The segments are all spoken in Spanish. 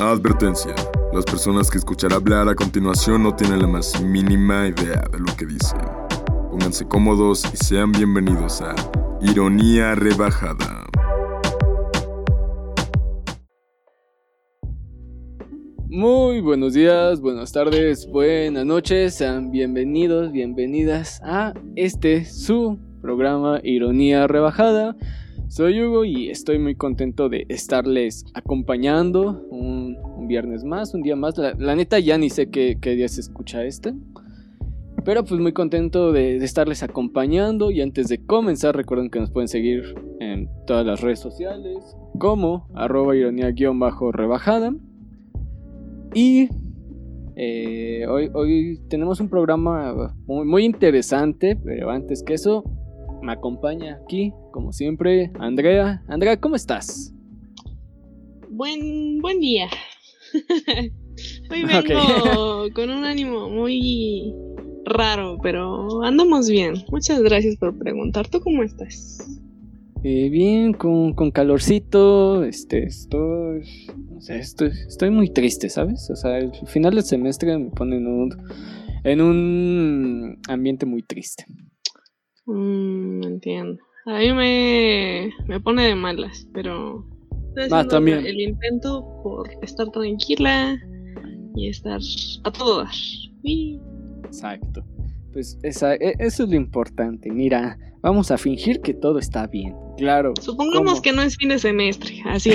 Advertencia. Las personas que escuchará hablar a continuación no tienen la más mínima idea de lo que dicen. Pónganse cómodos y sean bienvenidos a Ironía Rebajada. Muy buenos días, buenas tardes, buenas noches, sean bienvenidos, bienvenidas a este su programa Ironía Rebajada. Soy Hugo y estoy muy contento de estarles acompañando un, viernes más, un día más. La, neta ya ni sé qué, qué día se escucha este. Pero pues muy contento de, de, estarles acompañando y antes de comenzar recuerden que nos pueden seguir en todas las redes sociales como arroba ironía-rebajada. Y eh, hoy, hoy tenemos un programa muy, muy interesante, pero antes que eso me acompaña aquí, como siempre, Andrea. Andrea, ¿cómo estás? Buen, buen día. Hoy vengo okay. con un ánimo muy raro, pero andamos bien. Muchas gracias por preguntar. ¿Tú cómo estás? Eh, bien, con, con, calorcito. Este, estoy. No sé, estoy, estoy muy triste, ¿sabes? O sea, el final del semestre me pone en un, en un ambiente muy triste. Mm, entiendo. A mí me, me pone de malas, pero ah, también. el intento por estar tranquila y estar a todo dar. Y... Exacto. Pues esa, eso es lo importante. Mira, vamos a fingir que todo está bien. Claro. Supongamos ¿cómo? que no es fin de semestre, así.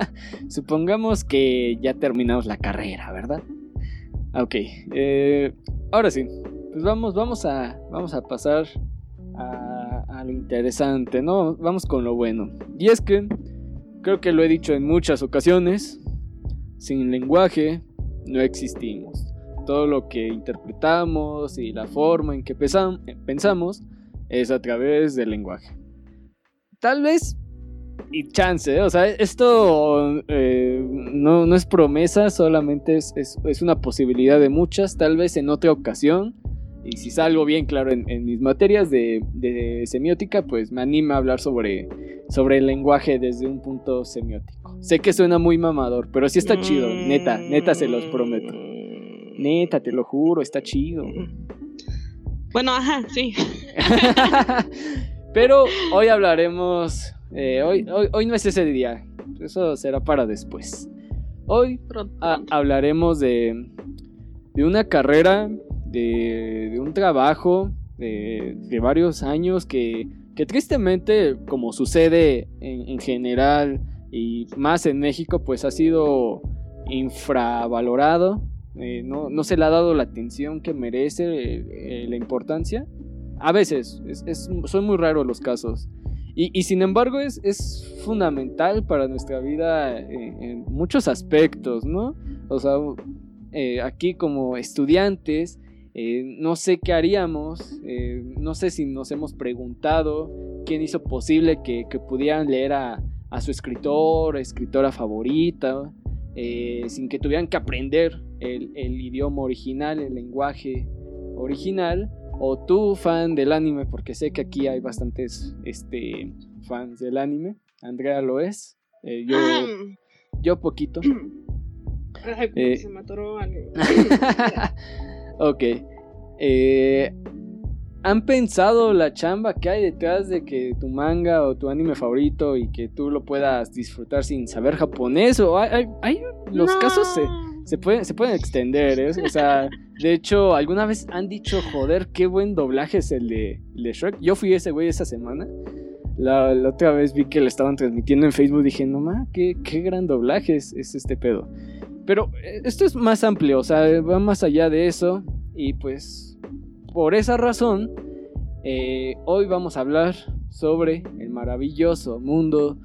Supongamos que ya terminamos la carrera, ¿verdad? Ok. Eh, ahora sí. Pues vamos, vamos a, vamos a pasar a, interesante, ¿no? Vamos con lo bueno. Y es que, creo que lo he dicho en muchas ocasiones, sin lenguaje no existimos. Todo lo que interpretamos y la forma en que pensamos es a través del lenguaje. Tal vez, y chance, ¿eh? o sea, esto eh, no, no, es promesa, solamente es, es una posibilidad de muchas, tal vez en otra ocasión y si salgo bien claro en, en mis materias de, de, semiótica, pues me anima a hablar sobre, sobre el lenguaje desde un punto semiótico. Sé que suena muy mamador, pero sí está chido, neta, neta se los prometo. Neta, te lo juro, está chido. Bueno, ajá, sí. pero hoy hablaremos, eh, hoy, hoy, hoy no es ese día, eso será para después. Hoy a, hablaremos de, de una carrera de, de un trabajo de, de, varios años que, que tristemente, como sucede en, en, general y más en México, pues ha sido infravalorado. Eh, no, no, se le ha dado la atención que merece, eh, eh, la importancia. A veces, es, es, son muy raros los casos. Y, y sin embargo es, es, fundamental para nuestra vida en, en muchos aspectos, ¿no? O sea, aquí como estudiantes, eh, no sé qué haríamos, eh, no sé si nos hemos preguntado quién hizo posible que, que pudieran leer a, a, su escritor, escritora favorita, eh, sin que tuvieran que aprender el, el, idioma original, el lenguaje original, o tú fan del anime, porque sé que aquí hay bastantes este, fans del anime, Andrea lo es, yo, yo poquito. Ay, se me atoró algo. Ok. Eh, ¿Han pensado la chamba que hay detrás de que tu manga o tu anime favorito y que tú lo puedas disfrutar sin saber japonés? O hay, hay, hay los no. casos se, se, pueden, se pueden extender, ¿eh? O sea, de hecho, ¿alguna vez han dicho, joder, qué buen doblaje es el de, el de Shrek? Yo fui ese güey esa semana. La, la, otra vez vi que le estaban transmitiendo en Facebook. Dije, no ma, qué, qué gran doblaje es, es este pedo. Pero esto es más amplio, o sea, va más allá de eso. Y pues, por esa razón, eh, hoy vamos a hablar sobre el maravilloso mundo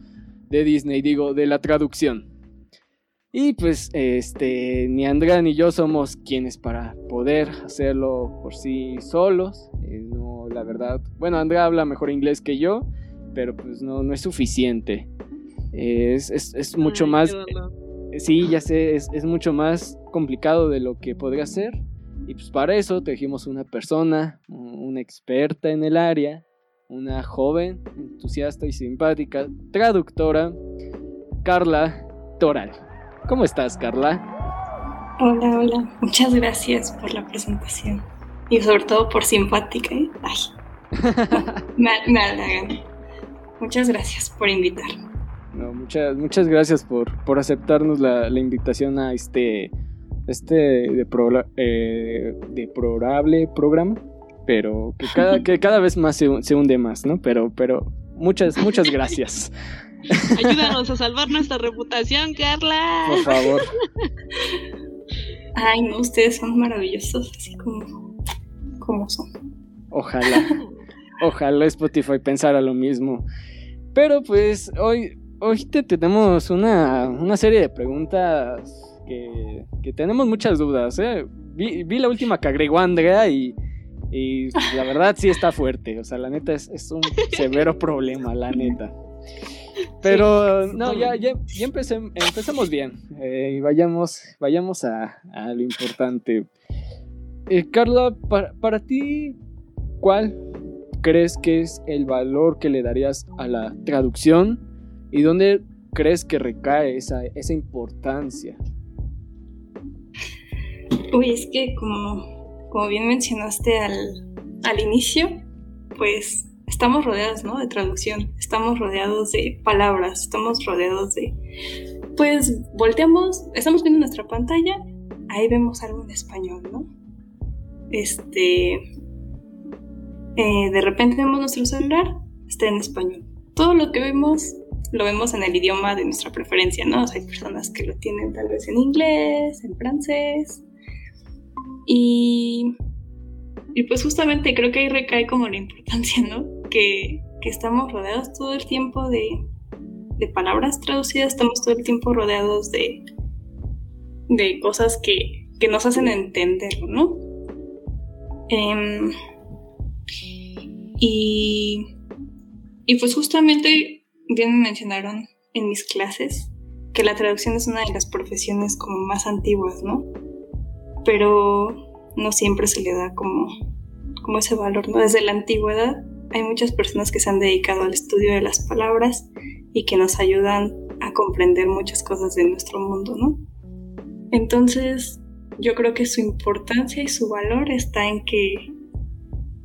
de Disney, digo, de la traducción. Y pues, este, ni Andrea ni yo somos quienes para poder hacerlo por sí solos. Eh, no, la verdad. Bueno, Andrea habla mejor inglés que yo, pero pues no, no es suficiente. Eh, es, es, es, mucho Ay, más. Sí, ya sé, es, es, mucho más complicado de lo que podría ser. Y pues para eso trajimos una persona, una experta en el área, una joven, entusiasta y simpática, traductora, Carla Toral. ¿Cómo estás, Carla? Hola, hola. Muchas gracias por la presentación. Y sobre todo por simpática. ¿eh? Ay, me, me Muchas gracias por invitarme. No, muchas, muchas gracias por, por aceptarnos la, la invitación a este, este de, eh, de probable programa, pero que cada, que cada vez más se, se, hunde más, ¿no? Pero, pero muchas, muchas gracias. Ayúdanos a salvar nuestra reputación, Carla. Por favor. Ay, no, ustedes son maravillosos, así como, como son. Ojalá. Ojalá Spotify pensara lo mismo. Pero pues hoy, hoy te tenemos una, una serie de preguntas que, que tenemos muchas dudas. ¿eh? Vi, vi, la última que agregó Andrea y, y la verdad sí está fuerte. O sea, la neta es, es un severo problema, la neta. Pero no, ya, ya, ya empecemos bien eh, y vayamos, vayamos a, a lo importante. Eh, Carla, para, para ti, ¿cuál crees que es el valor que le darías a la traducción y dónde crees que recae esa, esa importancia? Uy, es que como, como bien mencionaste al, al inicio, pues estamos rodeados, ¿no? De traducción, estamos rodeados de palabras, estamos rodeados de, pues volteamos, estamos viendo nuestra pantalla, ahí vemos algo en español, ¿no? Este, eh, de repente vemos nuestro celular, está en español. Todo lo que vemos lo vemos en el idioma de nuestra preferencia, ¿no? O sea, hay personas que lo tienen tal vez en inglés, en francés. Y, y pues justamente creo que ahí recae como la importancia, ¿no? Que, que estamos rodeados todo el tiempo de, de, palabras traducidas, estamos todo el tiempo rodeados de, de cosas que, que nos hacen entender, ¿no? Eh, y, y pues justamente bien me mencionaron en mis clases que la traducción es una de las profesiones como más antiguas, ¿no? Pero no siempre se le da como, como ese valor, ¿no? Desde la antigüedad hay muchas personas que se han dedicado al estudio de las palabras y que nos ayudan a comprender muchas cosas de nuestro mundo, ¿no? Entonces, yo creo que su importancia y su valor está en que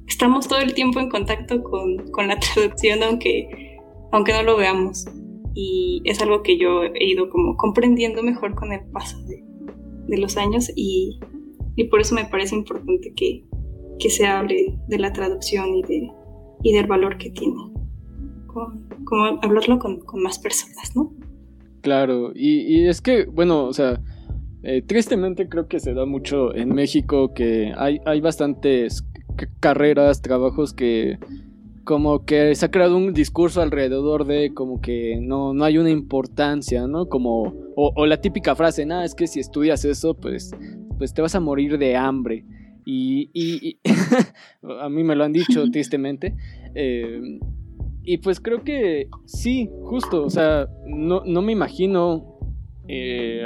estamos todo el tiempo en contacto con, con la traducción, aunque, aunque no lo veamos. Y es algo que yo he ido como comprendiendo mejor con el paso de, los años y, y, por eso me parece importante que, que, se hable de la traducción y, de, y del valor que tiene. como hablarlo con, con, más personas, ¿no? Claro, y, y es que, bueno, o sea, eh, tristemente creo que se da mucho en México que hay, hay bastantes carreras, trabajos que como que se ha creado un discurso alrededor de como que no, no hay una importancia, ¿no? Como, o, la típica frase, nada, es que si estudias eso, pues, pues te vas a morir de hambre. Y, y, a mí me lo han dicho tristemente. Eh, y pues creo que sí, justo, o sea, no, no me imagino eh,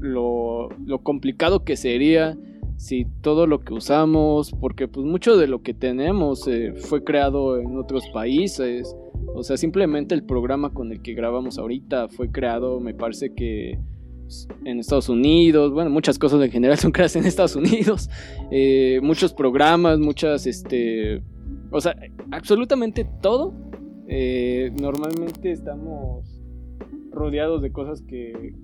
lo, lo complicado que sería si todo lo que usamos, porque pues mucho de lo que tenemos eh, fue creado en otros países, o sea, simplemente el programa con el que grabamos ahorita fue creado, me parece que en Estados Unidos, bueno, muchas cosas en general son creadas en Estados Unidos, eh, muchos programas, muchas, este, o sea, absolutamente todo, eh, normalmente estamos rodeados de cosas que,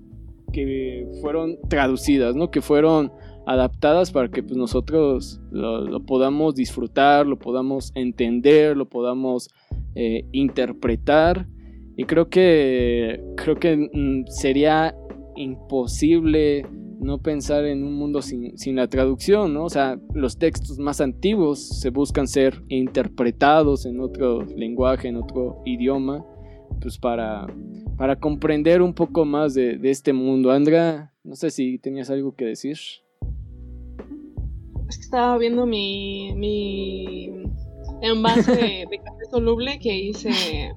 que fueron traducidas, ¿no? Que fueron adaptadas para que pues, nosotros lo, podamos disfrutar, lo podamos entender, lo podamos eh, interpretar. Y creo que, creo que mm, sería imposible no pensar en un mundo sin, sin, la traducción, ¿no? O sea, los textos más antiguos se buscan ser interpretados en otro lenguaje, en otro idioma, pues para, para comprender un poco más de, de este mundo. Andrea, no sé si tenías algo que decir es que estaba viendo mi, mi envase de, de café soluble que dice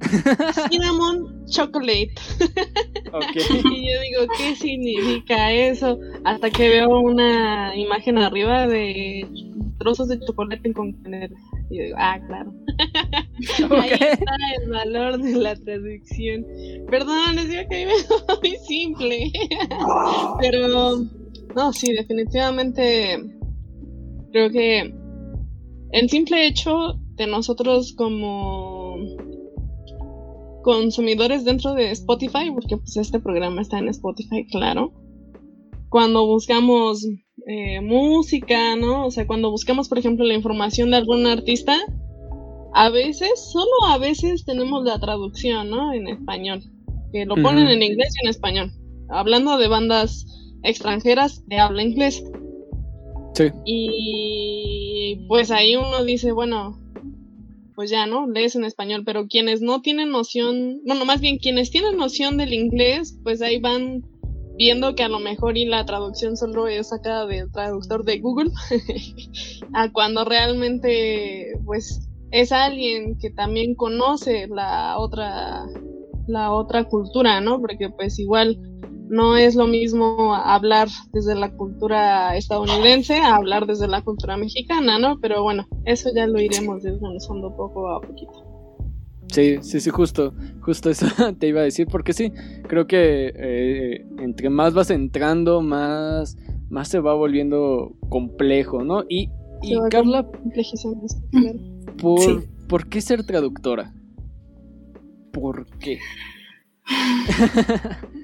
Cinnamon Chocolate. y yo digo, ¿qué significa eso? Hasta que veo una imagen arriba de trozos de chocolate con Y yo digo, ah, claro. Ahí está el valor de la traducción. Perdón, les digo que a mí me muy simple. Pero, no, sí, definitivamente creo que el simple hecho de nosotros como consumidores dentro de Spotify, porque pues este programa está en Spotify, claro. Cuando buscamos eh, música, ¿no? O sea, cuando buscamos, por ejemplo, la información de algún artista, a veces, solo a veces tenemos la traducción, ¿no? En español. Que lo ponen en inglés y en español. Hablando de bandas extranjeras de habla inglés. Sí. Y pues ahí uno dice, bueno, pues ya, ¿no? Lees en español, pero quienes no tienen noción, bueno, más bien quienes tienen noción del inglés, pues ahí van viendo que a lo mejor y la traducción solo es sacada del traductor de Google, a cuando realmente, pues, es alguien que también conoce la otra, la otra cultura, ¿no? Porque pues igual no es lo mismo hablar desde la cultura estadounidense a hablar desde la cultura mexicana, ¿no? Pero bueno, eso ya lo iremos desmenuzando poco a poquito. Sí, sí, sí, justo, justo eso te iba a decir, porque sí, creo que eh, entre más vas entrando, más, más se va volviendo complejo, ¿no? Y, y Carla, ¿por, ¿por qué ser traductora? ¿Por qué?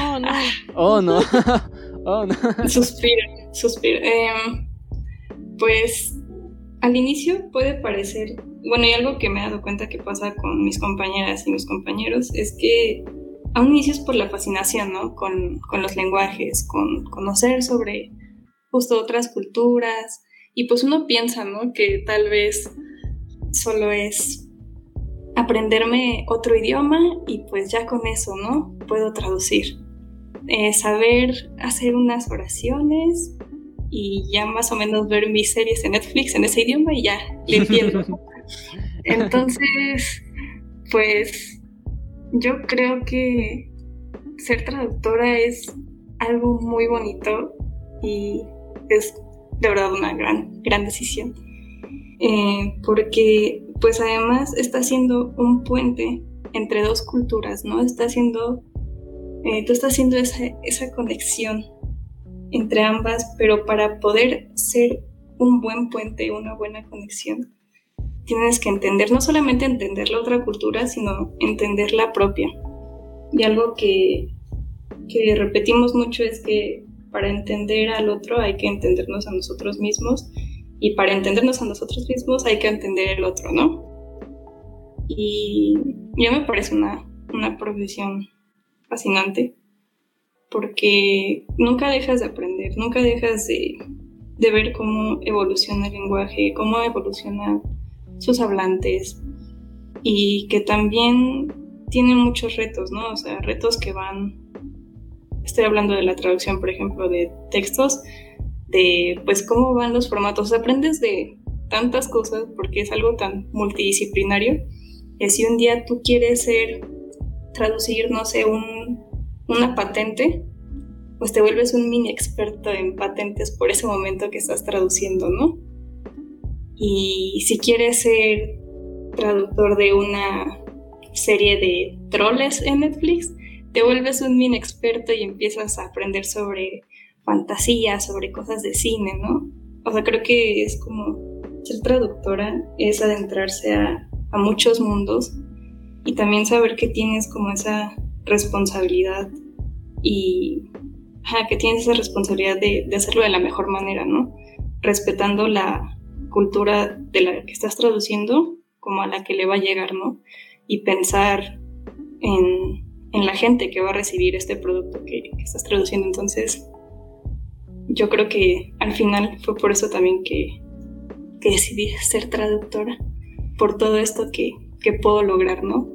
Oh, no. Oh, no. Oh, no. Suspiro, suspiro. Em, pues al inicio puede parecer, bueno, y algo que me he dado cuenta que pasa con mis compañeras y mis compañeros es que a un inicio es por la fascinación, ¿no? Con, con los lenguajes, con conocer sobre justo otras culturas. Y pues uno piensa, ¿no? Que tal vez solo es aprenderme otro idioma y pues ya con eso, ¿no? Puedo traducir. Eh, saber hacer unas oraciones y ya más o menos ver mis series en Netflix en ese idioma y ya le entiendo. Entonces, pues yo creo que ser traductora es algo muy bonito y es de verdad una gran, gran decisión. Eh, porque pues además está haciendo un puente entre dos culturas, ¿no? Está haciendo, eh, tú estás haciendo esa, esa conexión entre ambas, pero para poder ser un buen puente, una buena conexión, tienes que entender, no solamente entender la otra cultura, sino entender la propia. Y algo que, que repetimos mucho es que para entender al otro hay que entendernos a nosotros mismos y para entendernos a nosotros mismos hay que entender el otro, ¿no? Y ya me parece una, una profesión fascinante porque nunca dejas de aprender, nunca dejas de, de ver cómo evoluciona el lenguaje, cómo evolucionan sus hablantes y que también tienen muchos retos, ¿no? O sea, retos que van, estoy hablando de la traducción, por ejemplo, de textos, de pues cómo van los formatos. Aprendes de tantas cosas porque es algo tan multidisciplinario. Y si un día tú quieres ser, traducir, no sé, un, una patente, pues te vuelves un mini experto en patentes por ese momento que estás traduciendo, ¿no? Y si quieres ser traductor de una serie de troles en Netflix, te vuelves un mini experto y empiezas a aprender sobre fantasía, sobre cosas de cine, ¿no? O sea, creo que es como ser traductora, es adentrarse a, muchos mundos y también saber que tienes como esa responsabilidad y que tienes esa responsabilidad de, hacerlo de la mejor manera, ¿no? Respetando la cultura de la que estás traduciendo como a la que le va a llegar, ¿no? Y pensar en, la gente que va a recibir este producto que estás traduciendo. Entonces, yo creo que al final fue por eso también que, decidí ser traductora, por todo esto que, puedo lograr, ¿no?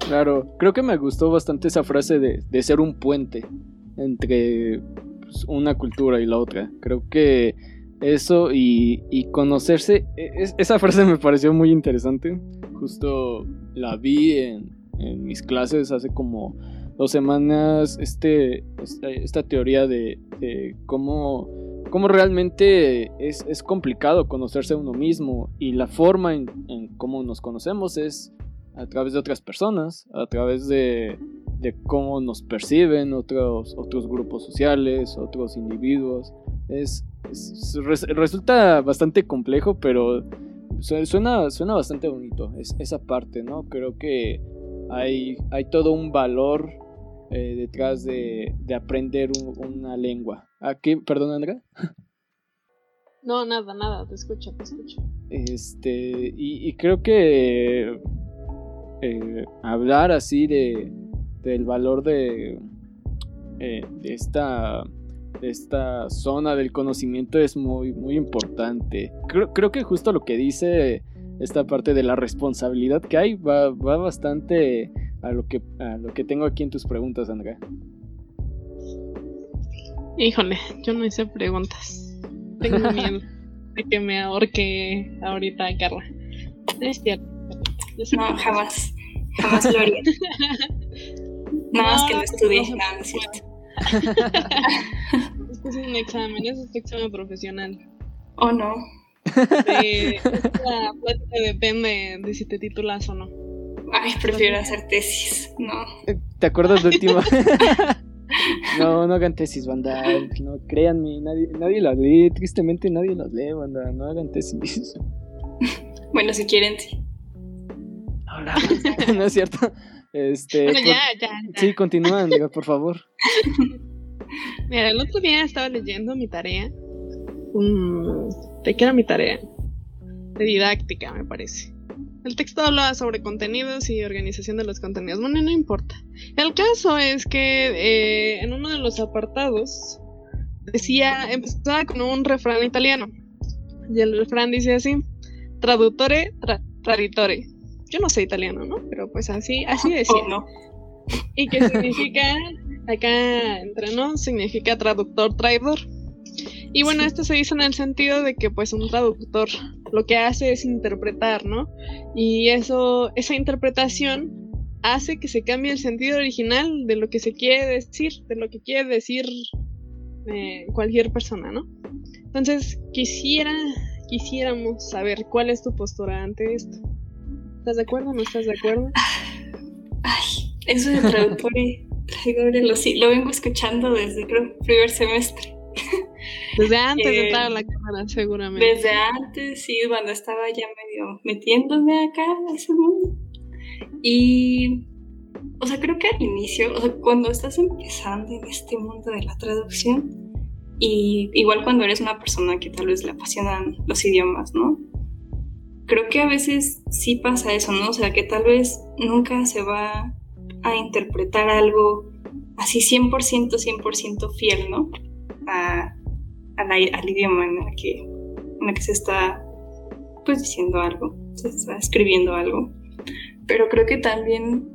Claro, creo que me gustó bastante esa frase de, ser un puente entre pues, una cultura y la otra. Creo que eso y, conocerse, e, esa frase me pareció muy interesante. Justo la vi en, en mis clases hace como dos semanas este, esta, teoría de, cómo cómo realmente es, es, complicado conocerse a uno mismo y la forma en, cómo nos conocemos es a través de otras personas, a través de, de cómo nos perciben otros, otros grupos sociales, otros individuos. Es, resulta bastante complejo, pero suena, suena bastante bonito es, esa parte, ¿no? Creo que hay, hay todo un valor eh, detrás de, de aprender una lengua. ¿A qué? Perdón, Andrea. No, nada, nada, te escucho, te escucho. Este, y, creo que eh, hablar así de, del valor de, eh, de esta esta zona del conocimiento es muy, muy importante. Creo, creo, que justo lo que dice esta parte de la responsabilidad que hay va, va bastante a lo, que, a lo que tengo aquí en tus preguntas, Andrea. Híjole, yo no hice preguntas. Tengo miedo de que me ahorque ahorita Carla. Es cierto. No, jamás. Jamás lo haría. Nada más que lo estudié, nada, es cierto. este es un examen, es un examen profesional. ¿O no? la plática depende de si te titulas o no. Ay, prefiero hacer tesis, no. ¿Te acuerdas de última? no, no hagan tesis, banda. No, créanme, nadie, nadie las lee. Tristemente nadie las lee, banda. No hagan tesis. bueno, si quieren, sí. no es cierto. Este, bueno, ya, ya, Sí, continúan, por favor. Mira, el otro día estaba leyendo mi tarea. ¿De qué era mi tarea? De didáctica, me parece. El texto habla sobre contenidos y organización de los contenidos. Bueno, no importa. El caso es que eh, en uno de los apartados decía, empezaba con un refrán italiano. Y el refrán dice así: traductore, traditore yo no sé italiano, ¿no? Pero pues así, así decía. no. Y que significa, acá entre nos, significa traductor traidor. Y bueno, esto se dice en el sentido de que pues un traductor lo que hace es interpretar, ¿no? Y eso, esa interpretación hace que se cambie el sentido original de lo que se quiere decir, de lo que quiere decir eh, cualquier persona, ¿no? Entonces, quisiera, quisiéramos saber cuál es tu postura ante esto. ¿Estás de acuerdo o no estás de acuerdo? Ay, eso de traductore, traidores, lo, sí, lo vengo escuchando desde creo primer semestre. Desde antes de entrar a la cámara, seguramente. Desde antes, sí, cuando estaba ya medio metiéndome acá a ese mundo. Y, o sea, creo que al inicio, o sea, cuando estás empezando en este mundo de la traducción, y igual cuando eres una persona que tal vez le apasionan los idiomas, ¿no? creo que a veces sí pasa eso, ¿no? O sea, que tal vez nunca se va a interpretar algo así 100%, 100% fiel, ¿no? A, al idioma en el, que, en el que se está, pues, diciendo algo, se está escribiendo algo. Pero creo que también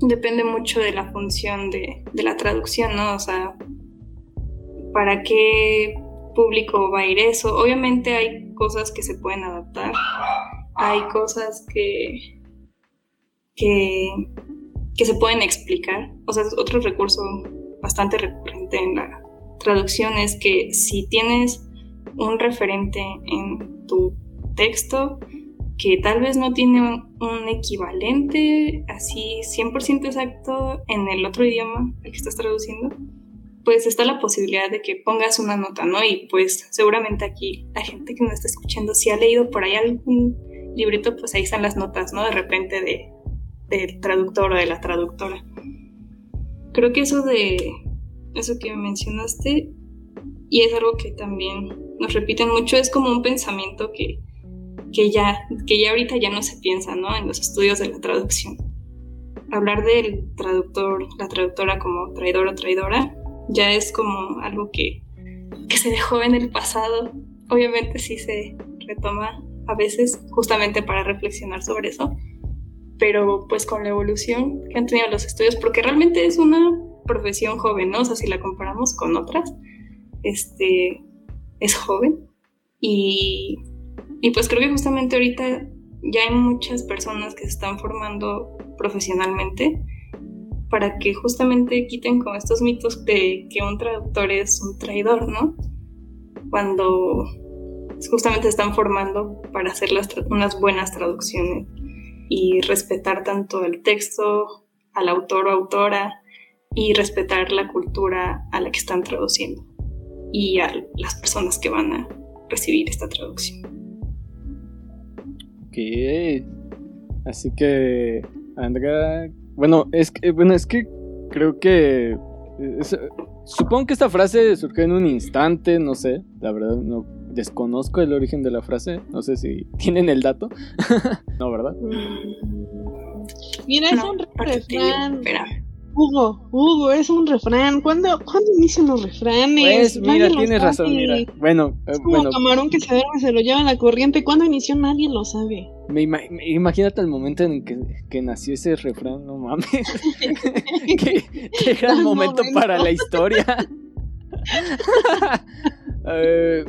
depende mucho de la función de, de la traducción, ¿no? O sea, para qué público va a ir eso. Obviamente hay cosas que se pueden adaptar, hay cosas que, que, que se pueden explicar. O sea, otro recurso bastante recurrente en la traducción es que si tienes un referente en tu texto que tal vez no tiene un, equivalente así 100% exacto en el otro idioma al que estás traduciendo, pues está la posibilidad de que pongas una nota, ¿no? Y pues seguramente aquí la gente que nos está escuchando, si ha leído por ahí algún librito, pues ahí están las notas, ¿no? De repente de, del traductor o de la traductora. Creo que eso de eso que mencionaste, y es algo que también nos repiten mucho, es como un pensamiento que, que, ya, que ya ahorita ya no se piensa, ¿no? En los estudios de la traducción. Hablar del traductor, la traductora como traidor o traidora, ya es como algo que, que se dejó en el pasado. Obviamente sí se retoma a veces justamente para reflexionar sobre eso, pero pues con la evolución que han tenido los estudios, porque realmente es una profesión joven, si la comparamos con otras, este, es joven y, y pues creo que justamente ahorita ya hay muchas personas que se están formando profesionalmente para que justamente quiten con estos mitos de que un traductor es un traidor, ¿no? cuando justamente están formando para hacer unas buenas traducciones y respetar tanto el texto, al autor o autora y respetar la cultura a la que están traduciendo y a las personas que van a recibir esta traducción. Ok, así que Andrea, bueno, es que, bueno, es que creo que supongo que esta frase surgió en un instante, no sé, la verdad no desconozco el origen de la frase, no sé si tienen el dato. no, ¿verdad? Mira, es un refrán. Hugo, Hugo, es un refrán. ¿Cuándo, ¿cuándo inician los refranes? Pues, mira, tienes razón, mira. Bueno, es como bueno. camarón que se duerme se lo lleva en la corriente. ¿Cuándo inició? Nadie lo sabe. Me imagínate el momento en que, que, nació ese refrán, no mames. qué, qué, gran momento, para la historia. uh,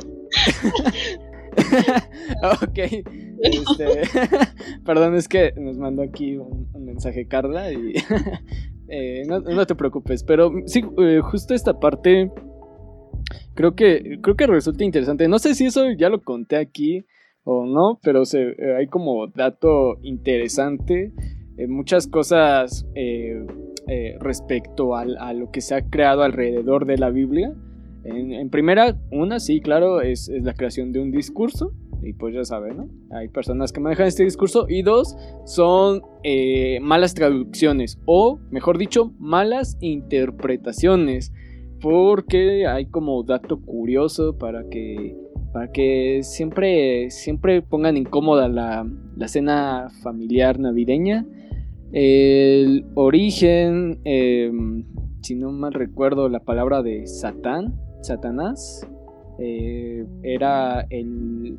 ok. Este, perdón, es que nos mandó aquí un, un mensaje Carla y eh, no, no, te preocupes. Pero sí, eh, justo esta parte creo que creo que resulta interesante. No sé si eso ya lo conté aquí o no, pero eh, hay como dato interesante. Eh, muchas cosas respecto al, a lo que se ha creado alrededor de la Biblia. En, primera, una, sí, claro, es, la creación de un discurso. Y pues ya saben, ¿no? Hay personas que manejan este discurso. Y dos, son eh, malas traducciones. O, mejor dicho, malas interpretaciones. Porque hay como dato curioso para que. Para que siempre, siempre pongan incómoda la, la cena familiar navideña. El origen, eh, si no mal recuerdo, la palabra de Satán Satanás eh, era el...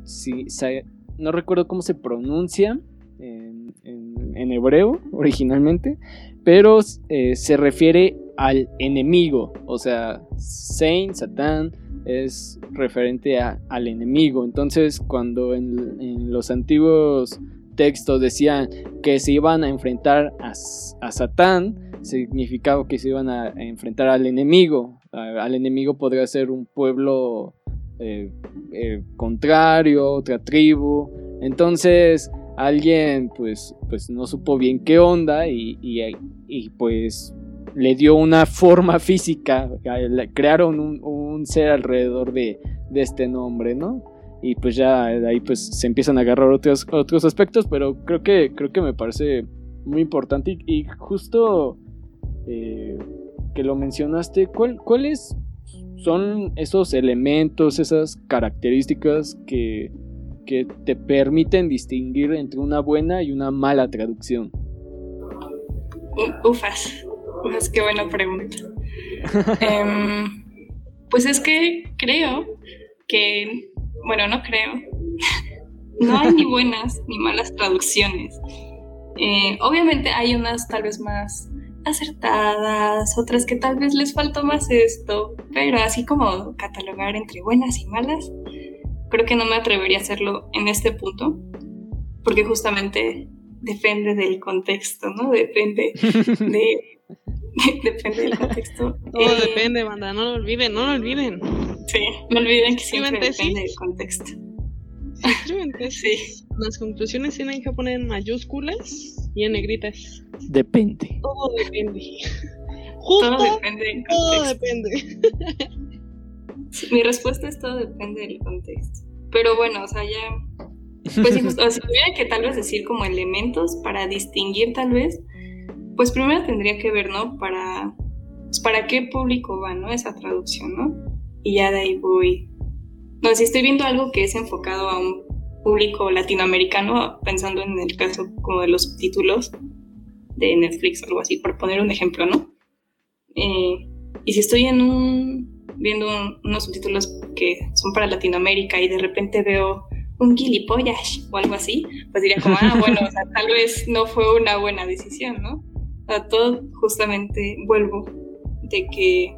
no recuerdo cómo se pronuncia en, hebreo originalmente, pero eh, se refiere al enemigo, o sea, Saint, Satán es referente al enemigo. Entonces, cuando en, los antiguos textos decían que se iban a enfrentar a, a Satán, significaba que se iban a enfrentar al enemigo, al enemigo podría ser un pueblo eh, eh, contrario, otra tribu. Entonces alguien pues, pues no supo bien qué onda y, y, pues le dio una forma física, crearon un, ser alrededor de, de, este nombre, ¿no? Y pues ya de ahí pues se empiezan a agarrar otros, otros aspectos, pero creo que, creo que me parece muy importante y, justo... Eh, que lo mencionaste, ¿cuáles son esos elementos, esas características que, que te permiten distinguir entre una buena y una mala traducción? Ufas, ufas, qué buena pregunta. Em, pues es que creo que, bueno, no creo, no hay ni buenas ni malas traducciones. Eh, obviamente hay unas tal vez más acertadas, otras que tal vez les faltó más esto, pero así como catalogar entre buenas y malas, creo que no me atrevería a hacerlo en este punto, porque justamente depende del contexto, ¿no? Depende de... depende del contexto. Todo eh, depende, banda, no lo olviden, no lo olviden. Sí, no olviden que siempre depende del contexto. sí. Las conclusiones tienen que poner en mayúsculas y en negritas. Depende. Todo depende. Justo, todo depende. Todo depende. Mi respuesta es todo depende del contexto. Pero bueno, o sea, ya. Pues si, o si tuviera que tal vez decir como elementos para distinguir, tal vez, pues primero tendría que ver, ¿no? Para, pues para qué público va, ¿no? Esa traducción, ¿no? Y ya de ahí voy. No, si estoy viendo algo que es enfocado a un público latinoamericano, pensando en el caso como de los subtítulos, de Netflix o algo así, por poner un ejemplo, ¿no? Eh, y si estoy en un, viendo unos subtítulos que son para Latinoamérica y de repente veo un gilipollas o algo así, pues diría como, ah, bueno, o sea, tal vez no fue una buena decisión, ¿no? O sea, todo justamente vuelvo de que,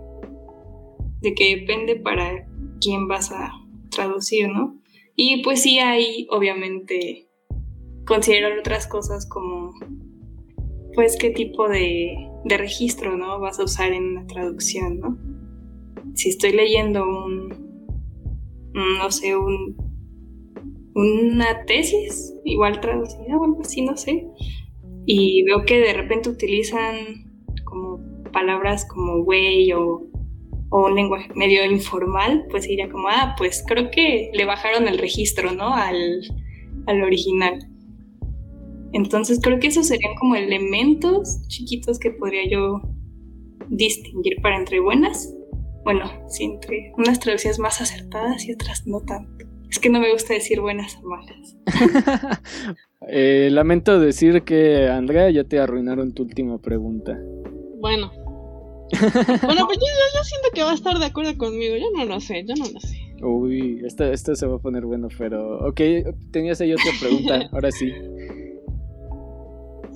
de que depende para quién vas a traducir, ¿no? Y pues sí hay, obviamente, considerar otras cosas como pues qué tipo de, registro ¿no? vas a usar en una traducción, ¿no? Si estoy leyendo un, no sé, un, una tesis, igual traducida o algo así, no sé. Y veo que de repente utilizan como palabras como güey o, o un lenguaje medio informal, pues diría como, ah, pues creo que le bajaron el registro, ¿no? Al, al original. Entonces creo que esos serían como elementos chiquitos que podría yo distinguir para entre buenas. Bueno, sí, entre unas traducciones más acertadas y otras no tanto. Es que no me gusta decir buenas o malas. Eh, lamento decir que, Andrea, ya te arruinaron tu última pregunta. Bueno. Bueno, pues yo, siento que va a estar de acuerdo conmigo. Yo no lo sé, yo no lo sé. Uy, esto, esto se va a poner bueno, pero... Ok, tenías ahí otra pregunta, ahora sí.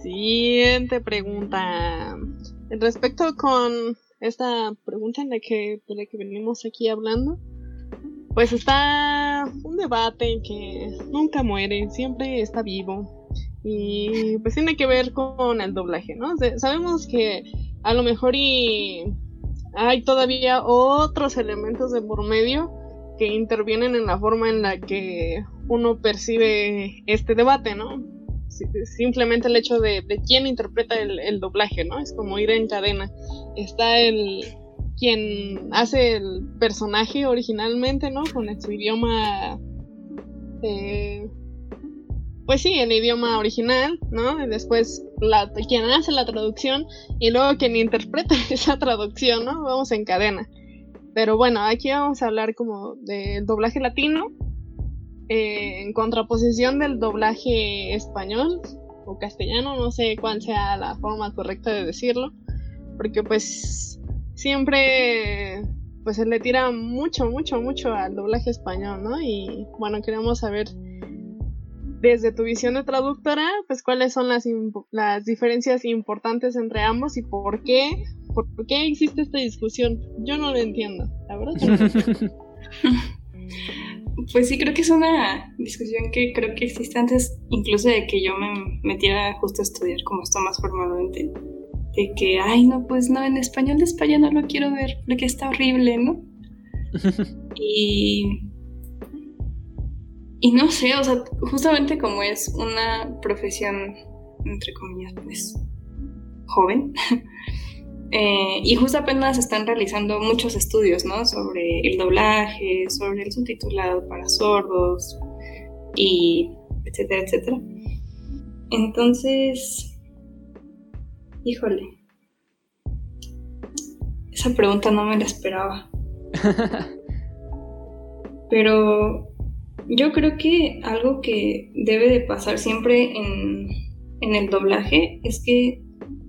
Siguiente pregunta. Respecto con esta pregunta en la que, de la que venimos aquí hablando, pues está un debate que nunca muere, siempre está vivo. Y pues tiene que ver con el doblaje, ¿no? Sabemos que a lo mejor y hay todavía otros elementos de por medio que intervienen en la forma en la que uno percibe este debate, ¿no? simplemente el hecho de, quién interpreta el, doblaje, ¿no? Es como ir en cadena. Está el quien hace el personaje originalmente, ¿no? Con su idioma, eh, pues sí, el idioma original, ¿no? Y después la, quien hace la traducción y luego quien interpreta esa traducción, ¿no? Vamos en cadena. Pero bueno, aquí vamos a hablar como del doblaje latino, eh, en contraposición del doblaje español o castellano, no sé cuál sea la forma correcta de decirlo, porque pues siempre pues se le tira mucho, mucho, mucho al doblaje español, ¿no? Y bueno, queremos saber desde tu visión de traductora, pues cuáles son las, las diferencias importantes entre ambos y por qué, por qué existe esta discusión. Yo no lo entiendo, la verdad. Pues sí, creo que es una discusión que creo que existe antes, incluso de que yo me metiera justo a estudiar como esto más formalmente. De que, ay, no, pues no, en español de España no lo quiero ver porque está horrible, ¿no? y. Y no sé, o sea, justamente como es una profesión, entre comillas, pues, joven, Eh, y justo apenas están realizando muchos estudios, ¿no? Sobre el doblaje, sobre el subtitulado para sordos, y etcétera, etcétera. Entonces, híjole, esa pregunta no me la esperaba. Pero yo creo que algo que debe de pasar siempre en, en el doblaje es que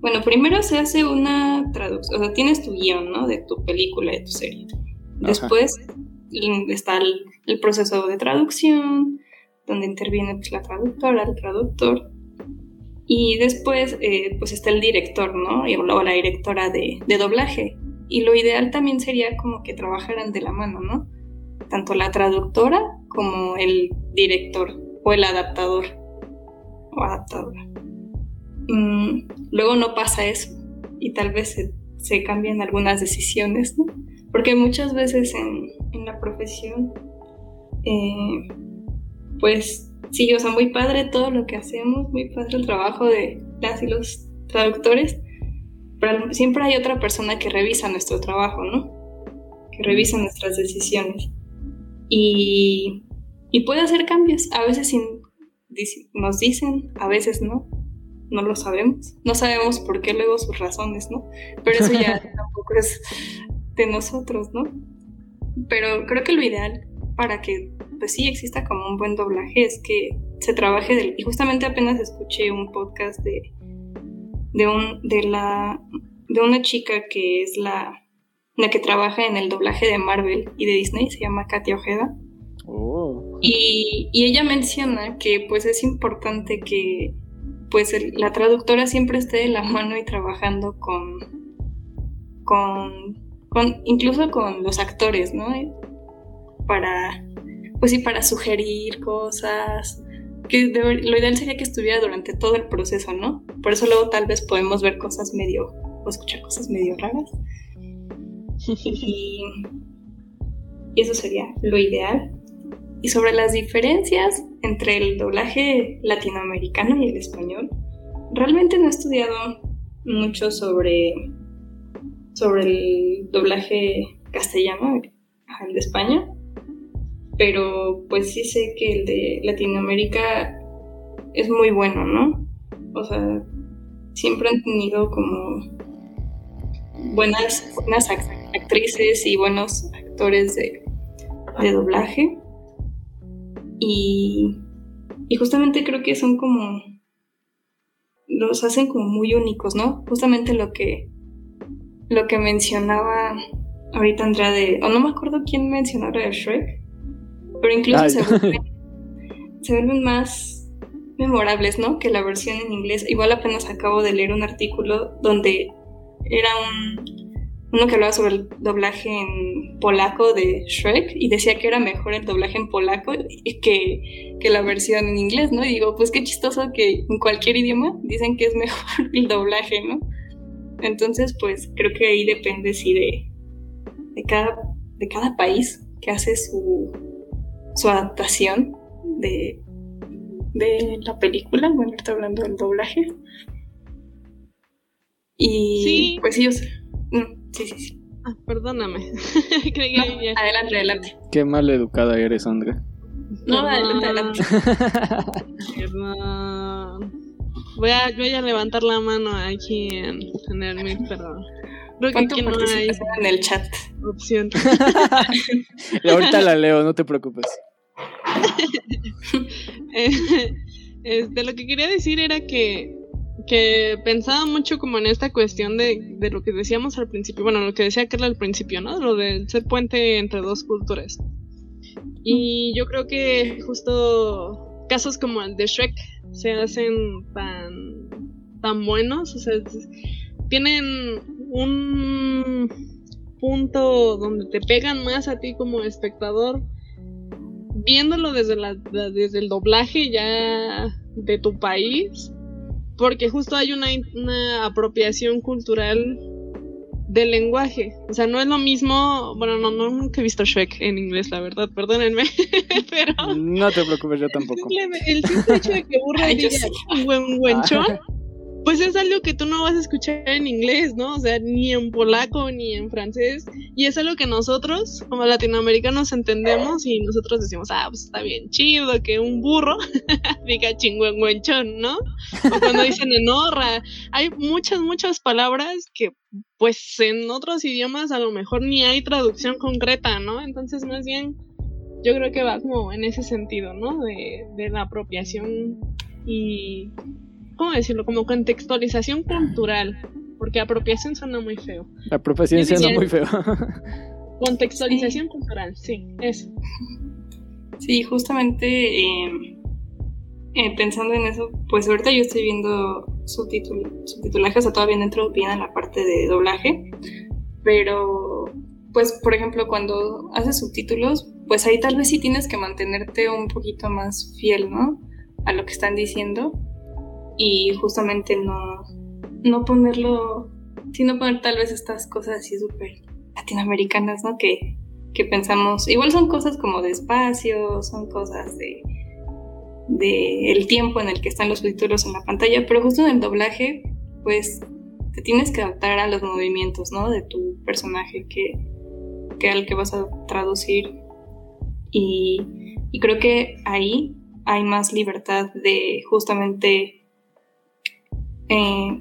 bueno, primero se hace una traducción, o sea, tienes tu guion, ¿no? De tu película, de tu serie. Después está el, proceso de traducción, donde interviene pues, la traductora, el traductor. Y después, eh, pues está el director, ¿no? Y, o la directora de, de doblaje. Y lo ideal también sería como que trabajaran de la mano, ¿no? Tanto la traductora como el director o el adaptador o adaptadora. Mm, luego no pasa eso y tal vez se, cambian algunas decisiones, ¿no? Porque muchas veces en, la profesión, eh, pues sí, o sea, muy padre todo lo que hacemos, muy padre el trabajo de las y los traductores, pero siempre hay otra persona que revisa nuestro trabajo, ¿no? Que revisa nuestras decisiones. Y, y puede hacer cambios, a veces nos dicen, a veces no no lo sabemos. No sabemos por qué luego sus razones, ¿no? Pero eso ya tampoco es de nosotros, ¿no? Pero creo que lo ideal para que, pues sí, exista como un buen doblaje es que se trabaje del... Y justamente apenas escuché un podcast de, de, un, de, la, de una chica que es la, la que trabaja en el doblaje de Marvel y de Disney, se llama Katia Ojeda. Oh. Y, y ella menciona que pues es importante que pues la traductora siempre esté de la mano y trabajando con, con, incluso con los actores, ¿no? Para, pues sí, para sugerir cosas, que lo ideal sería que estuviera durante todo el proceso, ¿no? Por eso luego tal vez podemos ver cosas medio, o escuchar cosas medio raras. y, y eso sería lo ideal. Y sobre las diferencias entre el doblaje latinoamericano y el español. Realmente no he estudiado mucho sobre, sobre el doblaje castellano, el de España, pero pues sí sé que el de Latinoamérica es muy bueno, ¿no? O sea, siempre han tenido como buenas, buenas actrices y buenos actores de, de doblaje. Y, y justamente creo que son como los hacen como muy únicos, ¿no? Justamente lo que lo que mencionaba ahorita Andrea de, o no me acuerdo quién mencionaba de Shrek, pero incluso se, vuelven, más memorables, ¿no? Que la versión en inglés. Igual apenas acabo de leer un artículo donde era un uno que hablaba sobre el doblaje en polaco de Shrek y decía que era mejor el doblaje en polaco que, que la versión en inglés, ¿no? Y digo, pues qué chistoso que en cualquier idioma dicen que es mejor el doblaje, ¿no? Entonces, pues creo que ahí depende sí de, de, cada, de cada país que hace su, su adaptación de, de la película, bueno, está hablando del doblaje. Y pues sí, mm, sí, sí, sí. Ah, perdóname. adelante, adelante. Qué mal educada eres, Andrea. No, adelante, adelante. Voy a, voy a levantar la mano aquí en, en el Meet, pero creo que aquí no hay en el chat. opción. y ahorita la leo, no te preocupes. Eh, este, lo que quería decir era que, que pensaba mucho como en esta cuestión de, de lo que decíamos al principio, bueno, lo que decía Carla al principio, ¿no? Lo de ser puente entre dos culturas. Y yo creo que justo casos como el de Shrek se hacen tan, tan buenos, o sea, tienen un punto donde te pegan más a ti como espectador, viéndolo desde, la, desde el doblaje ya de tu país, porque justo hay una, una apropiación cultural del lenguaje. O sea, no es lo mismo. Bueno, no, no nunca he visto Shrek en inglés, la verdad, perdónenme. pero. No te preocupes, yo tampoco. El simple hecho de que burro diga buen buenchón pues es algo que tú no vas a escuchar en inglés, ¿no? O sea, ni en polaco ni en francés. Y es algo que nosotros, como latinoamericanos, entendemos y nosotros decimos, ah, pues está bien chido que un burro diga chingüengüenchón, ¿no? O cuando dicen enorra. Hay muchas, muchas palabras que, pues en otros idiomas a lo mejor ni hay traducción concreta, ¿no? Entonces, más bien, yo creo que va como en ese sentido, ¿no? De, de la apropiación y ¿cómo decirlo? Como contextualización cultural, porque apropiación suena muy feo. Apropiación suena muy feo. contextualización cultural, sí, eso. Sí, justamente em, eh, pensando en eso, pues ahorita yo estoy viendo subtitul subtitulaje, o sea, todavía entro bien en la parte de doblaje, pero pues por ejemplo cuando haces subtítulos, pues ahí tal vez sí tienes que mantenerte un poquito más fiel, ¿no? A lo que están diciendo y justamente no, no ponerlo, sino poner tal vez estas cosas así súper latinoamericanas, ¿no? Que, que pensamos, igual son cosas como de espacio, son cosas de, de el tiempo en el que están los subtítulos en la pantalla, pero justo en el doblaje, pues te tienes que adaptar a los movimientos, ¿no? De tu personaje que, que al que vas a traducir. Y, y creo que ahí hay más libertad de justamente eh,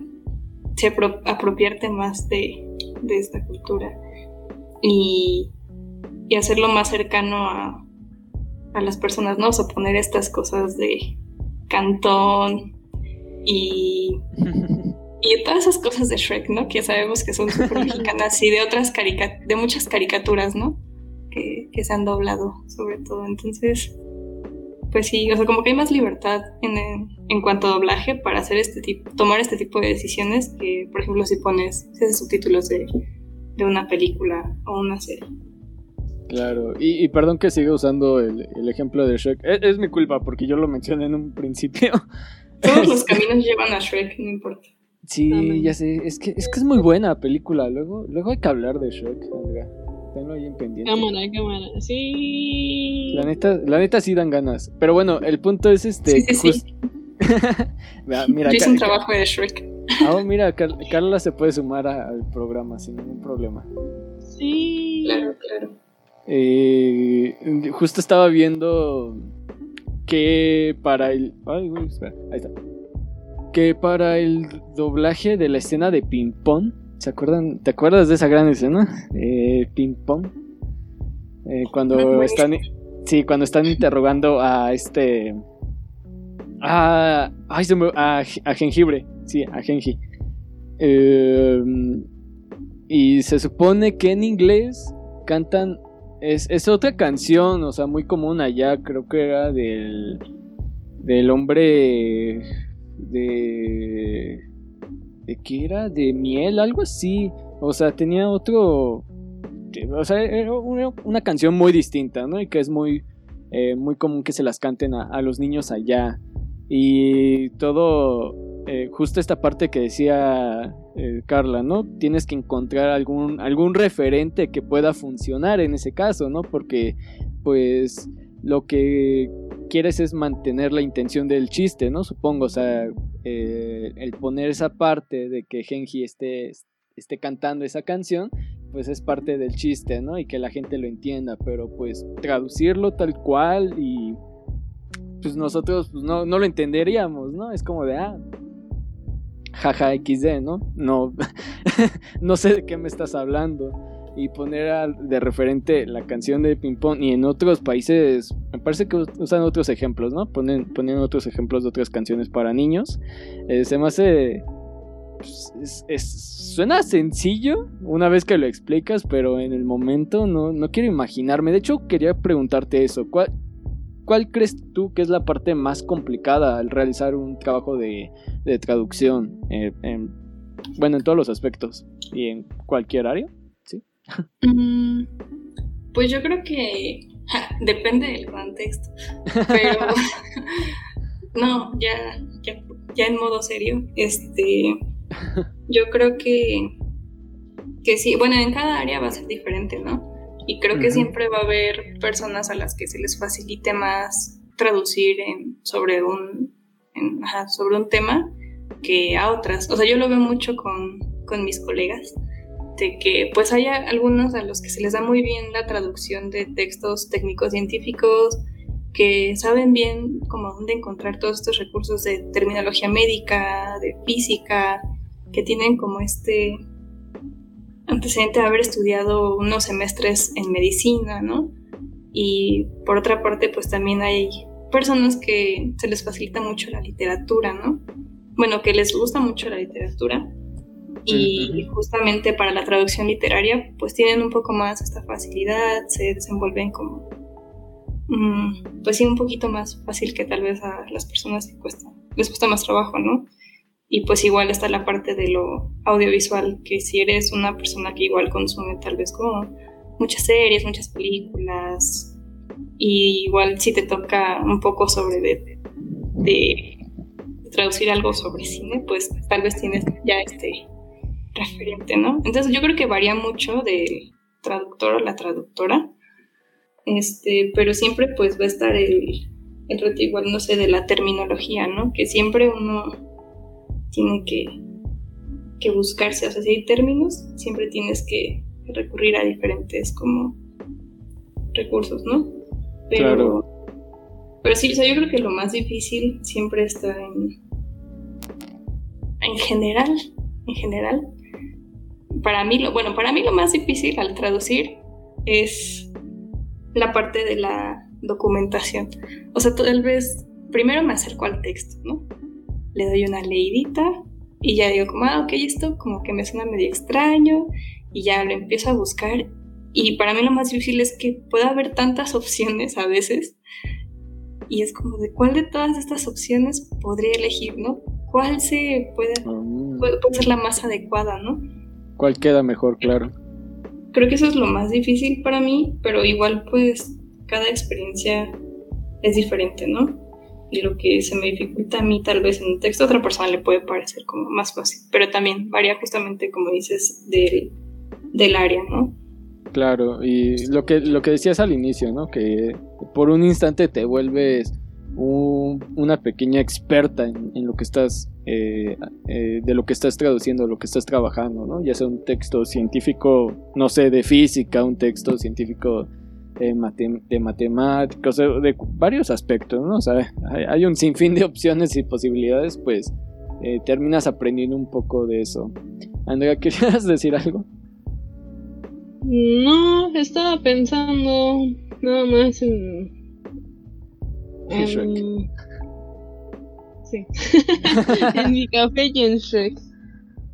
se apropiarte más de, esta cultura y, hacerlo más cercano a, las personas, ¿no? O sea, poner estas cosas de cantón y, y todas esas cosas de Shrek, ¿no? Que sabemos que son súper mexicanas y de otras de muchas caricaturas, ¿no? Que, que se han doblado, sobre todo. Entonces, pues sí, o sea, como que hay más libertad en, en cuanto a doblaje para hacer este tipo, tomar este tipo de decisiones que, por ejemplo, si pones, si haces subtítulos de, de una película o una serie. Claro, y, perdón que siga usando el, el, ejemplo de Shrek. Es, mi culpa porque yo lo mencioné en un principio. Todos los caminos llevan a Shrek, no importa. Sí, ya sé, es que, es que es muy buena película. Luego, luego hay que hablar de Shrek, tenlo ahí en pendiente. Cámara, cámara, sí. La neta, la neta sí dan ganas. Pero bueno, el punto es este. Sí, sí, sí. mira, Yo hice un trabajo de Shrek. Ah, mira, Carla se puede sumar al programa sin ningún problema. Sí. Claro, claro. Eh, justo estaba viendo que para el. Ay, espera, ahí está. Que para el doblaje de la escena de ping pong. ¿Se acuerdan? ¿Te acuerdas de esa gran escena? Eh, ping pong. Eh, cuando están. Sí, cuando están interrogando a este. A. Ay, se me, a, a jengibre. Sí, a Genji. Eh, y se supone que en inglés cantan es, es, otra canción, o sea, muy común allá, creo que era del, del hombre de... ¿De qué era? ¿De miel? Algo así. O sea, tenía otro... O sea, era una, canción muy distinta, ¿no? Y que es muy, eh, muy común que se las canten a, a los niños allá. Y todo eh, justo esta parte que decía eh, Carla, ¿no? Tienes que encontrar algún, algún referente que pueda funcionar en ese caso, ¿no? Porque, pues, lo que quieres es mantener la intención del chiste, ¿no? Supongo, o sea, eh, el poner esa parte de que Genji esté, esté cantando esa canción, pues es parte del chiste, ¿no? Y que la gente lo entienda, pero pues traducirlo tal cual y pues nosotros pues, no, no lo entenderíamos, ¿no? Es como de, ah, jaja XD, ¿no? No, no sé de qué me estás hablando. Y poner de referente la canción de ping pong y en otros países, me parece que usan otros ejemplos, ¿no? Ponen, ponen otros ejemplos de otras canciones para niños. Eh, se me hace... Pues, suena sencillo una vez que lo explicas, pero en el momento no, no quiero imaginarme. De hecho, quería preguntarte eso. ¿Cuál, ¿Cuál crees tú que es la parte más complicada al realizar un trabajo de, traducción? Eh, bueno, en todos los aspectos y en cualquier área. Mm, pues yo creo que depende del contexto, pero no, ya, ya, en modo serio, este, yo creo que, que sí, bueno, en cada área va a ser diferente, ¿no? Y creo que siempre va a haber personas a las que se les facilite más traducir en, sobre, un, sobre un tema que a otras. O sea, yo lo veo mucho con, con mis colegas, de que pues hay algunos a los que se les da muy bien la traducción de textos técnicos científicos, que saben bien cómo dónde encontrar todos estos recursos de terminología médica, de física, que tienen como este antecedente de haber estudiado unos semestres en medicina, ¿no? Y por otra parte, pues también hay personas que se les facilita mucho la literatura, ¿no? Bueno, que les gusta mucho la literatura y justamente para la traducción literaria, pues tienen un poco más esta facilidad, se desenvuelven como, mm, pues sí, un poquito más fácil que tal vez a las personas que cuesta, les cuesta más trabajo, ¿no? Y pues igual está la parte de lo audiovisual, que si eres una persona que igual consume tal vez como muchas series, muchas películas, y igual si te toca un poco sobre de, traducir algo sobre cine, pues tal vez tienes ya este referente, ¿no? Entonces yo creo que varía mucho del traductor o la traductora, este, pero siempre pues va a estar el, el reto igual, no sé, de la terminología, ¿no? Que siempre uno tiene que, que buscarse. O sea, si hay términos, siempre tienes que recurrir a diferentes como recursos, ¿no? Pero, pero sí, o sea, yo creo que lo más difícil siempre está en, en general, en general. Para mí, lo, bueno, para mí lo más difícil al traducir es la parte de la documentación. O sea, tal vez primero me acerco al texto, ¿no? le doy una leidita y ya digo como, ah, ok, esto como que me suena medio extraño y ya lo empiezo a buscar y para mí lo más difícil es que pueda haber tantas opciones a veces y es como de cuál de todas estas opciones podría elegir, ¿no? ¿Cuál se puede, puede, puede ser la más adecuada, ¿no? ¿Cuál queda mejor, claro? Creo que eso es lo más difícil para mí, pero igual pues cada experiencia es diferente, ¿no? y lo que se me dificulta a mí tal vez en un texto a otra persona le puede parecer como más fácil, pero también varía justamente como dices del, del área, ¿no? Claro, y lo que, lo que decías al inicio, ¿no? Que por un instante te vuelves una pequeña experta en, lo que estás, eh, eh, de lo que estás traduciendo, lo que estás trabajando, ¿no? Ya sea un texto científico, no sé, de física, un texto científico de, de matemáticas, de varios aspectos, ¿no? O sea, hay, un sinfín de opciones y posibilidades, pues eh, terminas aprendiendo un poco de eso. Andrea, ¿querías decir algo? No, estaba pensando nada más en Em, sí. en mi café y en Shrek.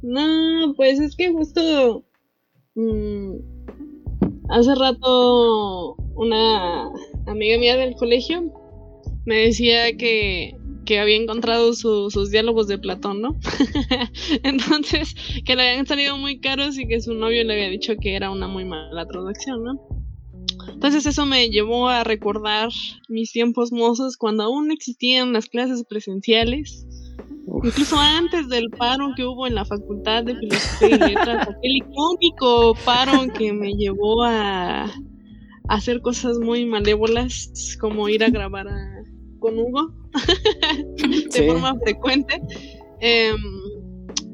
No, pues es que justo mm, hace rato una amiga mía del colegio me decía que, que había encontrado sus diálogos de Platón, ¿no? Entonces, que le habían salido muy caros y que su novio le había dicho que era una muy mala traducción, ¿no? Entonces eso me llevó a recordar mis tiempos mozos cuando aún existían las clases presenciales. Incluso antes del paro que hubo en la Facultad de Filosofía y Letras, aquel icónico paro que me llevó a, hacer cosas muy malévolas, como ir a grabar con Hugo de forma frecuente, em,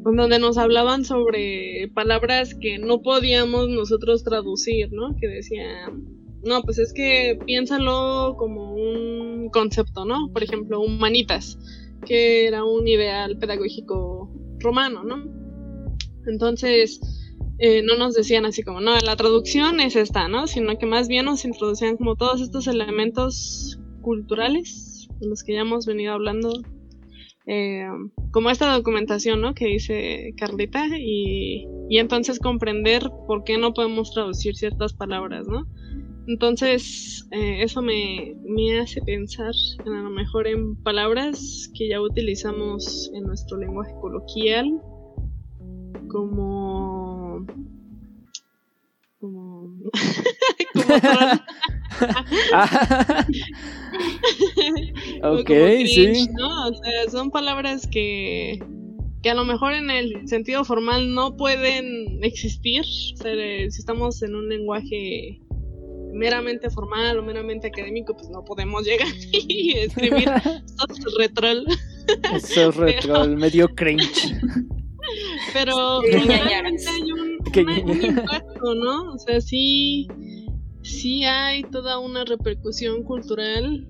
donde nos hablaban sobre palabras que no podíamos nosotros traducir, ¿no? Que decían no, pues es que piénsalo como un concepto, ¿no? Por ejemplo, humanitas, que era un ideal pedagógico romano, ¿no? Entonces, eh, no nos decían así como, no, la traducción es esta, ¿no? Sino que más bien nos introducían como todos estos elementos culturales de los que ya hemos venido hablando, eh, como esta documentación, ¿no? Que dice Carlita, y, y entonces comprender por qué no podemos traducir ciertas palabras, ¿no? Entonces, eh, eso me, hace pensar en a lo mejor en palabras que ya utilizamos en nuestro lenguaje coloquial, como. como. como ok, sí. ¿no? O sea, son palabras que, que a lo mejor en el sentido formal no pueden existir. O sea, si estamos en un lenguaje meramente formal o meramente académico, pues no podemos llegar y escribir retrol. Eso retrol, medio cringe. Pero realmente hay un, impacto, ¿no? O sea, sí, sí hay toda una repercusión cultural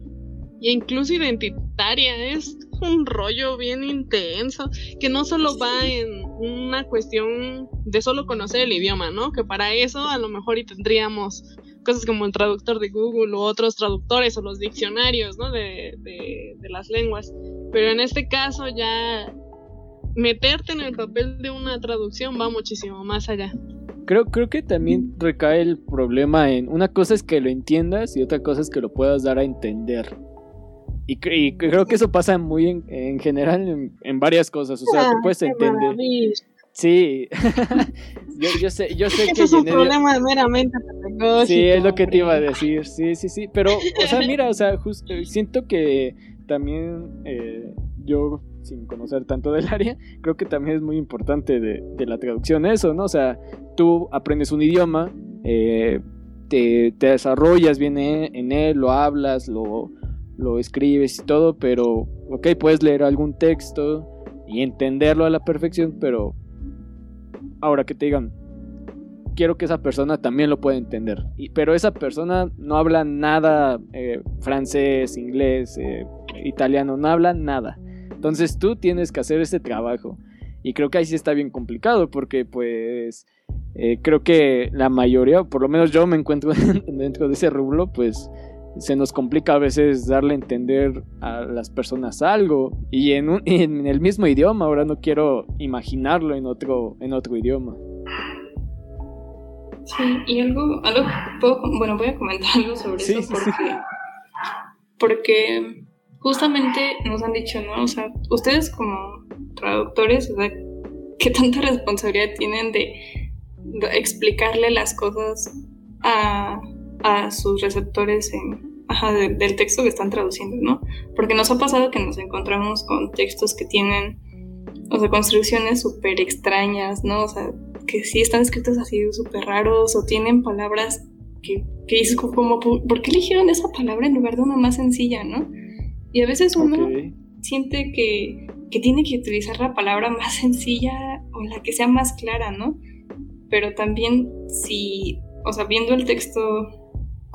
e incluso identitaria. Es un rollo bien intenso que no solo va en una cuestión de solo conocer el idioma, ¿no? Que para eso a lo mejor y tendríamos cosas como el traductor de Google o otros traductores o los diccionarios ¿no? de, de, las lenguas. Pero en este caso ya meterte en el papel de una traducción va muchísimo más allá. Creo, creo que también recae el problema en una cosa es que lo entiendas y otra cosa es que lo puedas dar a entender. Y, creo que eso pasa muy en, en general en, varias cosas. O sea, tú ah, puedes entender. Sí, yo, sé, yo sé que... es un problema meramente Sí, es lo que te iba a decir, sí, sí, sí, pero, o sea, mira, o sea, justo, siento que también eh, yo, sin conocer tanto del área, creo que también es muy importante de, la traducción eso, ¿no? O sea, tú aprendes un idioma, eh, te, desarrollas bien en él, lo hablas, lo, lo escribes y todo, pero, ok, puedes leer algún texto y entenderlo a la perfección, pero Ahora que te digan, quiero que esa persona también lo pueda entender. Pero esa persona no habla nada eh, francés, inglés, eh, italiano, no habla nada. Entonces tú tienes que hacer ese trabajo. Y creo que ahí sí está bien complicado porque pues eh, creo que la mayoría, por lo menos yo me encuentro dentro de ese rublo, pues se nos complica a veces darle a entender a las personas algo y en, en el mismo idioma, ahora no quiero imaginarlo en otro, en otro idioma. Sí, y algo, algo bueno, voy a comentar algo sobre eso porque, porque justamente nos han dicho, ¿no? O sea, ustedes como traductores, o sea, ¿qué tanta responsabilidad tienen de explicarle las cosas a a sus receptores en, del texto que están traduciendo, ¿no? Porque nos ha pasado que nos encontramos con textos que tienen, o sea, construcciones súper extrañas, ¿no? O sea, que sí están escritos así súper raros o tienen palabras que, que dices como, ¿por qué eligieron esa palabra en lugar de una más sencilla, no? Y a veces uno siente que, que tiene que utilizar la palabra más sencilla o la que sea más clara, ¿no? Pero también si, o sea, viendo el texto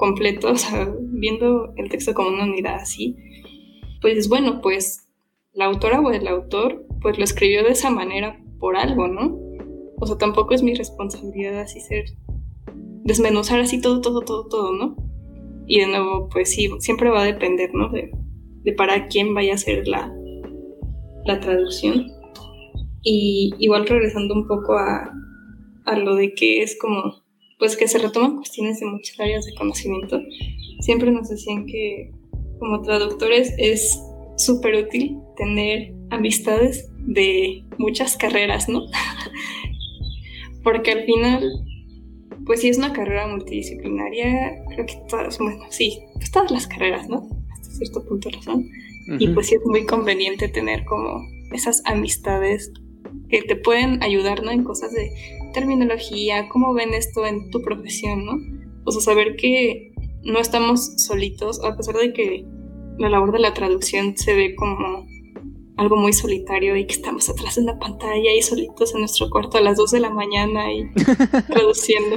completo, o sea, viendo el texto como una unidad así, pues bueno, pues la autora o el autor pues lo escribió de esa manera por algo, ¿no? O sea, tampoco es mi responsabilidad así ser, desmenuzar así todo, todo, todo, todo, ¿no? Y de nuevo, pues sí, siempre va a depender, ¿no? De, de para quién vaya a ser la, la traducción. Y igual regresando un poco a, a lo de que es como, pues que se retoman cuestiones de muchas áreas de conocimiento, siempre nos decían que como traductores es súper útil tener amistades de muchas carreras, ¿no? Porque al final, pues sí es una carrera multidisciplinaria, creo que todas, bueno, sí, pues todas las carreras, ¿no? Hasta cierto punto razón. Y pues sí es muy conveniente tener como esas amistades que te pueden ayudar, ¿no? En cosas de terminología, cómo ven esto en tu profesión, ¿no? O sea, saber que no estamos solitos, a pesar de que la labor de la traducción se ve como algo muy solitario y que estamos atrás de una pantalla y solitos en nuestro cuarto a las 2 de la mañana y traduciendo.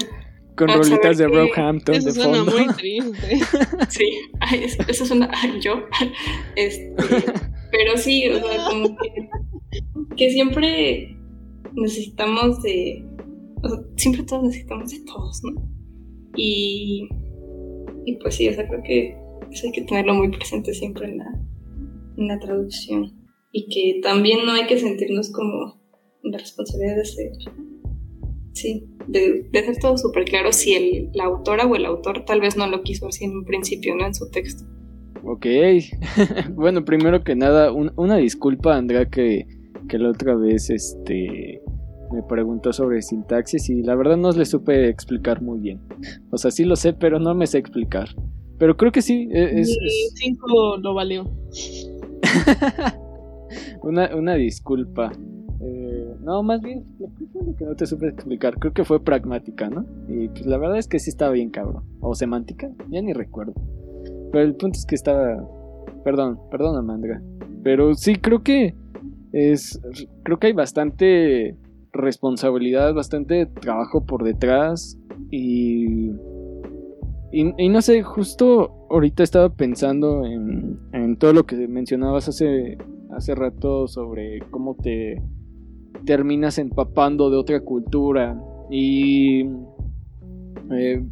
Con rolitas de Rockhampton eso de suena fondo. muy triste. Sí, ay, es- eso es una yo. Este, pero sí, o sea, como que, que siempre necesitamos de. Siempre todos necesitamos de todos, ¿no? Y, y pues sí, o sea, creo que eso hay que tenerlo muy presente siempre en la, en la traducción. Y que también no hay que sentirnos como la responsabilidad de ser. Sí, de, de hacer todo súper claro si el, la autora o el autor tal vez no lo quiso así en un principio, ¿no? En su texto. Ok. bueno, primero que nada, un- una disculpa, Andrea, que, que la otra vez este me preguntó sobre sintaxis y la verdad no le supe explicar muy bien. O sea, sí lo sé, pero no me sé explicar. Pero creo que sí, e- es, es cinco lo valió. una, una disculpa. Eh, no, más bien, lo que no te supe explicar, creo que fue pragmática, ¿no? Y pues la verdad es que sí estaba bien cabrón. O semántica, ya ni recuerdo. Pero el punto es que estaba... Perdón, perdón, Amandra. Pero sí, creo que es... Creo que hay bastante responsabilidad, bastante trabajo por detrás. Y... Y, no sé, justo ahorita estaba pensando en, en todo lo que mencionabas hace, hace rato sobre cómo te terminas empapando de otra cultura. Y eh,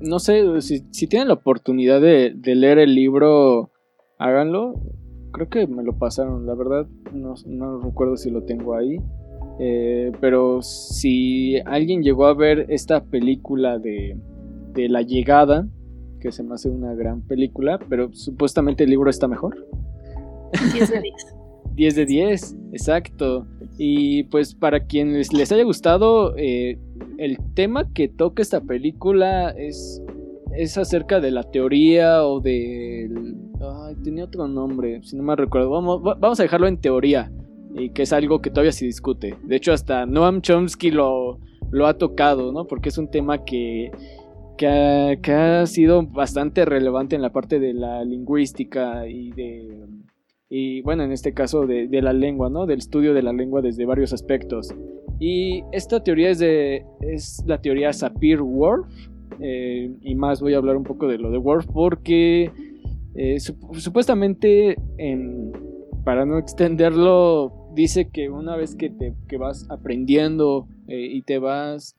no sé, si, si tienen la oportunidad de, de leer el libro, háganlo. Creo que me lo pasaron, la verdad, no, no recuerdo si lo tengo ahí. Eh, pero si alguien llegó a ver esta película de, de La Llegada, que se me hace una gran película, pero supuestamente el libro está mejor. 10 de 10. 10 de 10, exacto. Y pues para quienes les haya gustado, eh, el tema que toca esta película es, es acerca de la teoría o del... Ay, tenía otro nombre, si no me recuerdo. Vamos, va- vamos a dejarlo en teoría, y que es algo que todavía se discute. De hecho, hasta Noam Chomsky lo, lo ha tocado, ¿no? Porque es un tema que, que, ha, que ha sido bastante relevante en la parte de la lingüística y de y bueno, en este caso de, de la lengua, ¿no? Del estudio de la lengua desde varios aspectos. Y esta teoría es, de, es la teoría Sapir-Whorf, eh, y más voy a hablar un poco de lo de Whorf porque eh, sup- supuestamente, en- para no extenderlo, dice que una vez que, te, que vas aprendiendo eh, y te vas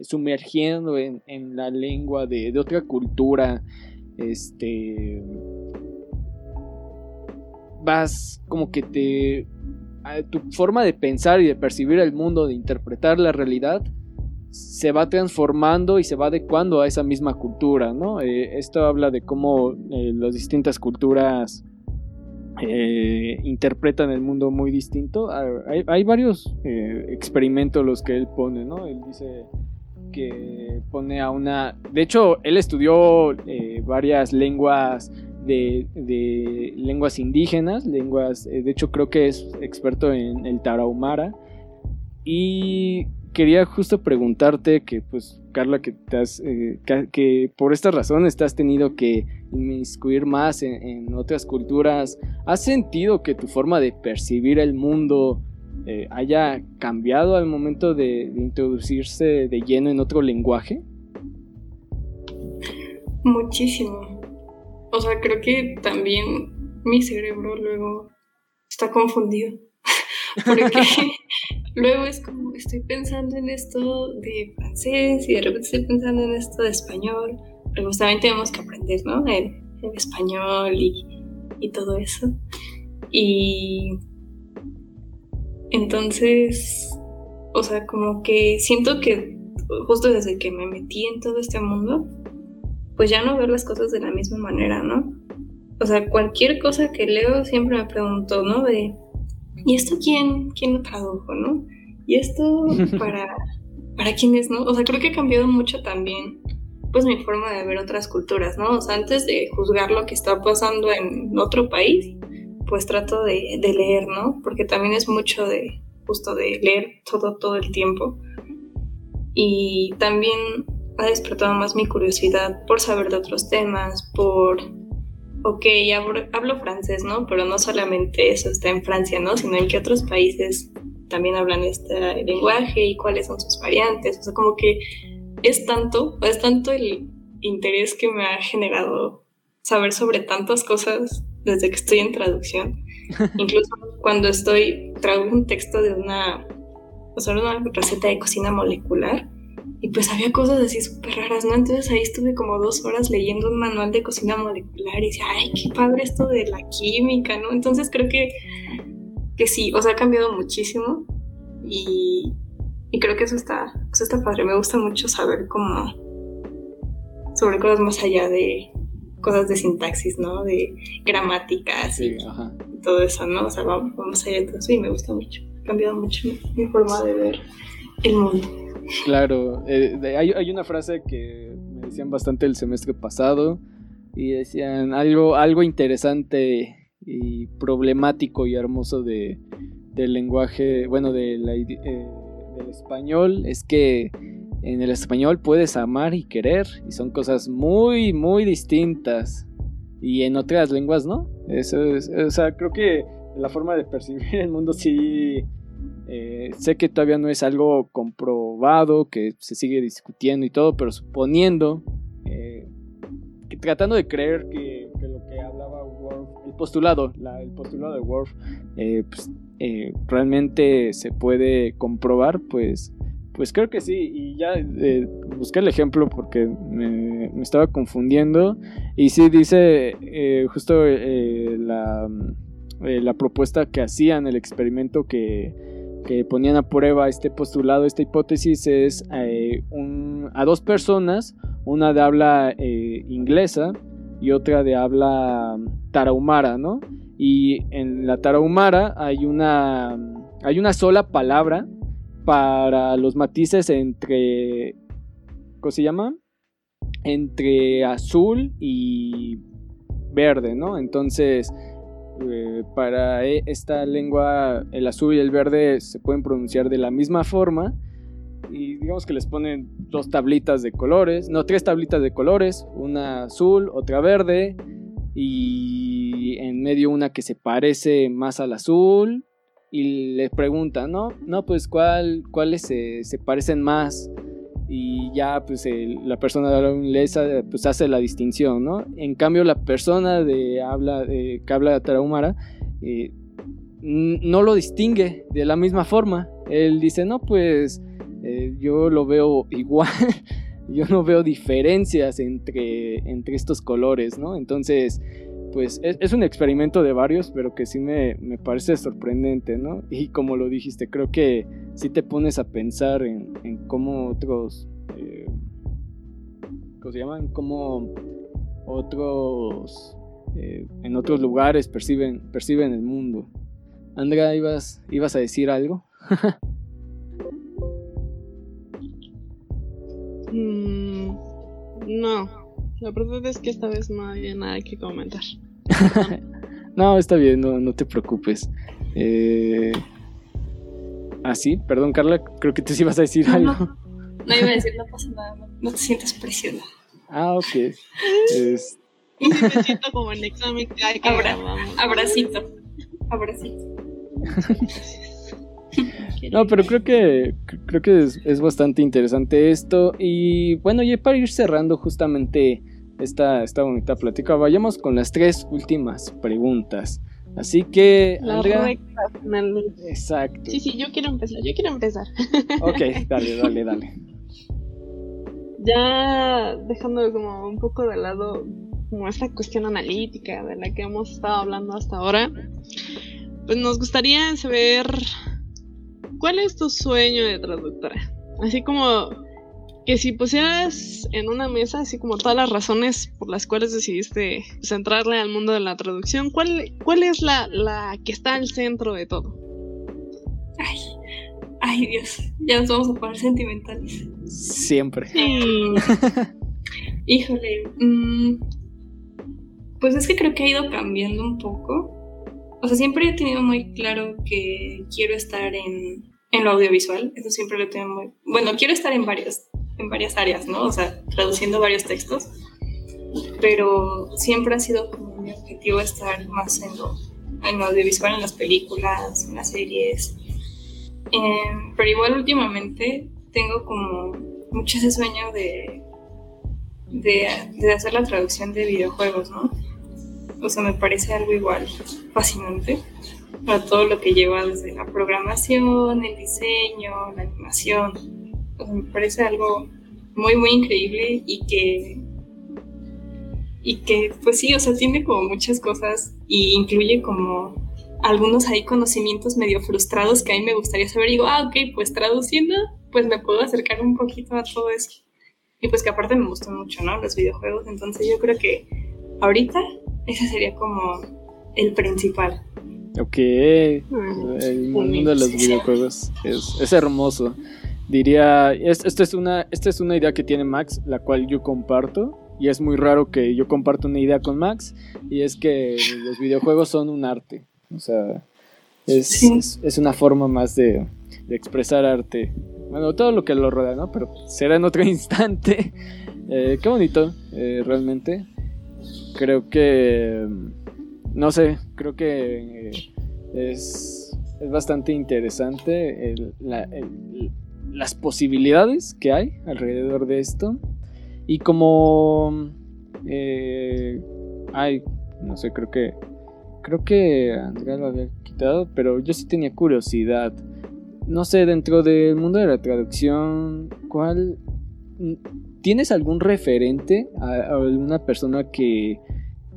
sumergiendo en, en la lengua de, de otra cultura, este vas como que te tu forma de pensar y de percibir el mundo, de interpretar la realidad, se va transformando y se va adecuando a esa misma cultura, ¿no? Eh, esto habla de cómo eh, las distintas culturas eh, interpretan el mundo muy distinto. Ah, Hay, varios eh, experimentos los que él pone, ¿no? Él dice que pone a una... De hecho, él estudió eh, varias lenguas de, de lenguas indígenas, lenguas, eh, de hecho creo que es experto en el tarahumara y quería justo preguntarte que, pues, Carla, que, te has, eh, que, por estas razones te has tenido que inmiscuir más en, otras culturas. ¿Has sentido que tu forma de percibir el mundo eh, haya cambiado al momento de, introducirse de lleno en otro lenguaje? Muchísimo. O sea, creo que también mi cerebro luego está confundido. Porque luego es como estoy pensando en esto de francés y de repente estoy pensando en esto de español. Pero justamente tenemos que aprender, ¿no? El, español y, y todo eso. Y entonces, o sea, como que siento que justo desde que me metí en todo este mundo, pues ya no veo las cosas de la misma manera, ¿no? O sea, cualquier cosa que leo siempre me pregunto, ¿no? De, ¿y esto quién, quién lo tradujo, no? ¿Y esto para, para quién es, no? O sea, creo que ha cambiado mucho también, pues, mi forma de ver otras culturas, ¿no? O sea, antes de juzgar lo que está pasando en otro país, pues trato de, de leer, ¿no? Porque también es mucho de, justo de leer todo, todo el tiempo. Y también ha despertado más mi curiosidad por saber de otros temas, por, ok, hablo, francés, ¿no? Pero no solamente eso está en Francia, ¿no? Sino en qué otros países también hablan este lenguaje y cuáles son sus variantes. O sea, como que es tanto, es tanto el interés que me ha generado saber sobre tantas cosas desde que estoy en traducción. Incluso cuando estoy, traduzco un texto de una, o sea, una receta de cocina molecular y pues había cosas así súper raras, ¿no? Entonces ahí estuve como dos horas leyendo un manual de cocina molecular y decía, ay, qué padre esto de la química, ¿no? Entonces creo que, que sí, o sea, ha cambiado muchísimo y, y creo que eso está, eso está padre. Me gusta mucho saber cómo, sobre cosas más allá de cosas de sintaxis, ¿no? De gramáticas y todo eso, ¿no? O sea, vamos, vamos allá de todo eso y me gusta mucho. Ha cambiado mucho mi forma de ver el mundo. Claro, eh, hay, una frase que me decían bastante el semestre pasado y decían algo, algo interesante y problemático y hermoso de, del lenguaje, bueno, de eh, del español es que en el español puedes amar y querer y son cosas muy, muy distintas y en otras lenguas no. Eso es, o sea, creo que la forma de percibir el mundo sí eh, sé que todavía no es algo comprobado, que se sigue discutiendo y todo, pero suponiendo, eh, tratando de creer que, lo que hablaba Worf, el postulado, el postulado de Worf, eh, pues, realmente se puede comprobar, pues, pues creo que sí. Y ya busqué el ejemplo porque me, me, estaba confundiendo. Y sí dice justo la, la propuesta que hacían, el experimento que que ponían a prueba este postulado, esta hipótesis es eh, a dos personas, una de habla eh, inglesa y otra de habla tarahumara, ¿no? Y en la tarahumara hay una, hay una sola palabra para los matices entre, ¿cómo se llama? Entre azul y verde, ¿no? Entonces, eh, para e, esta lengua el azul y el verde se pueden pronunciar de la misma forma y digamos que les ponen dos tablitas de colores, no, tres tablitas de colores, una azul, otra verde y en medio una que se parece más al azul y les preguntan, ¿no? No, pues ¿cuál, cuáles se, se parecen más y ya pues la persona de habla inglesa pues hace la distinción, ¿no? En cambio la persona de habla que habla tarahumara eh, no lo distingue de la misma forma. Él dice, no, pues eh, yo lo veo igual, yo no veo diferencias entre, entre estos colores, ¿no? Entonces pues es, un experimento de varios, pero que sí me, parece sorprendente, ¿no? Y como lo dijiste, creo que sí te pones a pensar en, cómo otros, eh, ¿cómo se llaman? Cómo otros, eh, en otros lugares perciben, perciben el mundo. Andrea, ¿ibas, ibas a decir algo? Mm, no, la verdad es que esta vez no hay nada que comentar. no, está bien, no, te preocupes. Eh, Ah, sí, perdón, Carla, creo que te ibas a decir No, algo. no, no iba a decir, no pasa nada, no, no te sientas presionada. Ah, ok. Es- sí me siento como en examen que Abra-. Abracito, abracito. No, pero creo que creo que es, es bastante interesante esto. Y bueno, ya para ir cerrando justamente esta, esta bonita plática, vayamos con las tres últimas preguntas. Así que, La Andrea. recta final. Exacto. Sí, sí, yo quiero empezar, yo quiero empezar. Ok, dale, dale, dale. Ya dejando como un poco de lado como esta cuestión analítica de la que hemos estado hablando hasta ahora, pues nos gustaría saber cuál es tu sueño de traductora. Así como que si pusieras en una mesa, así como todas las razones por las cuales decidiste pues, entrarle al mundo de la traducción, ¿cuál, cuál es la, la que está al centro de todo? Ay, ay Dios, ya nos vamos a poner sentimentales. Siempre. Híjole, mm, pues es que creo que ha ido cambiando un poco. O sea, siempre he tenido muy claro que quiero estar en, en lo audiovisual. Eso siempre lo tengo muy... Bueno, quiero estar en varias, en varias áreas, ¿no? O sea, traduciendo varios textos. Pero siempre ha sido como mi objetivo estar más en lo, en audiovisual, en las películas, en las series. Em, pero igual últimamente tengo como mucho ese sueño de de, de hacer la traducción de videojuegos, ¿no? O sea, me parece algo igual fascinante para todo lo que lleva desde la programación, el diseño, la animación. O sea, me parece algo muy, muy increíble y que, y que, pues sí, o sea, tiene como muchas cosas y incluye como algunos ahí conocimientos medio frustrados que a mí me gustaría saber. Y digo, ah, ok, pues traduciendo, pues me puedo acercar un poquito a todo eso. Y pues que aparte me gustan mucho, ¿no? Los videojuegos. Entonces yo creo que ahorita ese sería como el principal. Ok. El mundo de los videojuegos es, es hermoso. Diría, es, esto es una, esta es una idea que tiene Max, la cual yo comparto. Y es muy raro que yo comparto una idea con Max. Y es que los videojuegos son un arte. O sea, es, Sí. es, es una forma más de, de expresar arte. Bueno, todo lo que lo rodea, ¿no? Pero será en otro instante. Eh, qué bonito, eh, realmente. Creo que... No sé, creo que... eh, es, es bastante interesante el- la- el- las posibilidades que hay alrededor de esto. Y como... eh, ay, no sé, creo que... Creo que Andrea lo había quitado, pero yo sí tenía curiosidad. No sé, dentro del mundo de la traducción, ¿cuál... ¿Tienes algún referente a, alguna persona que,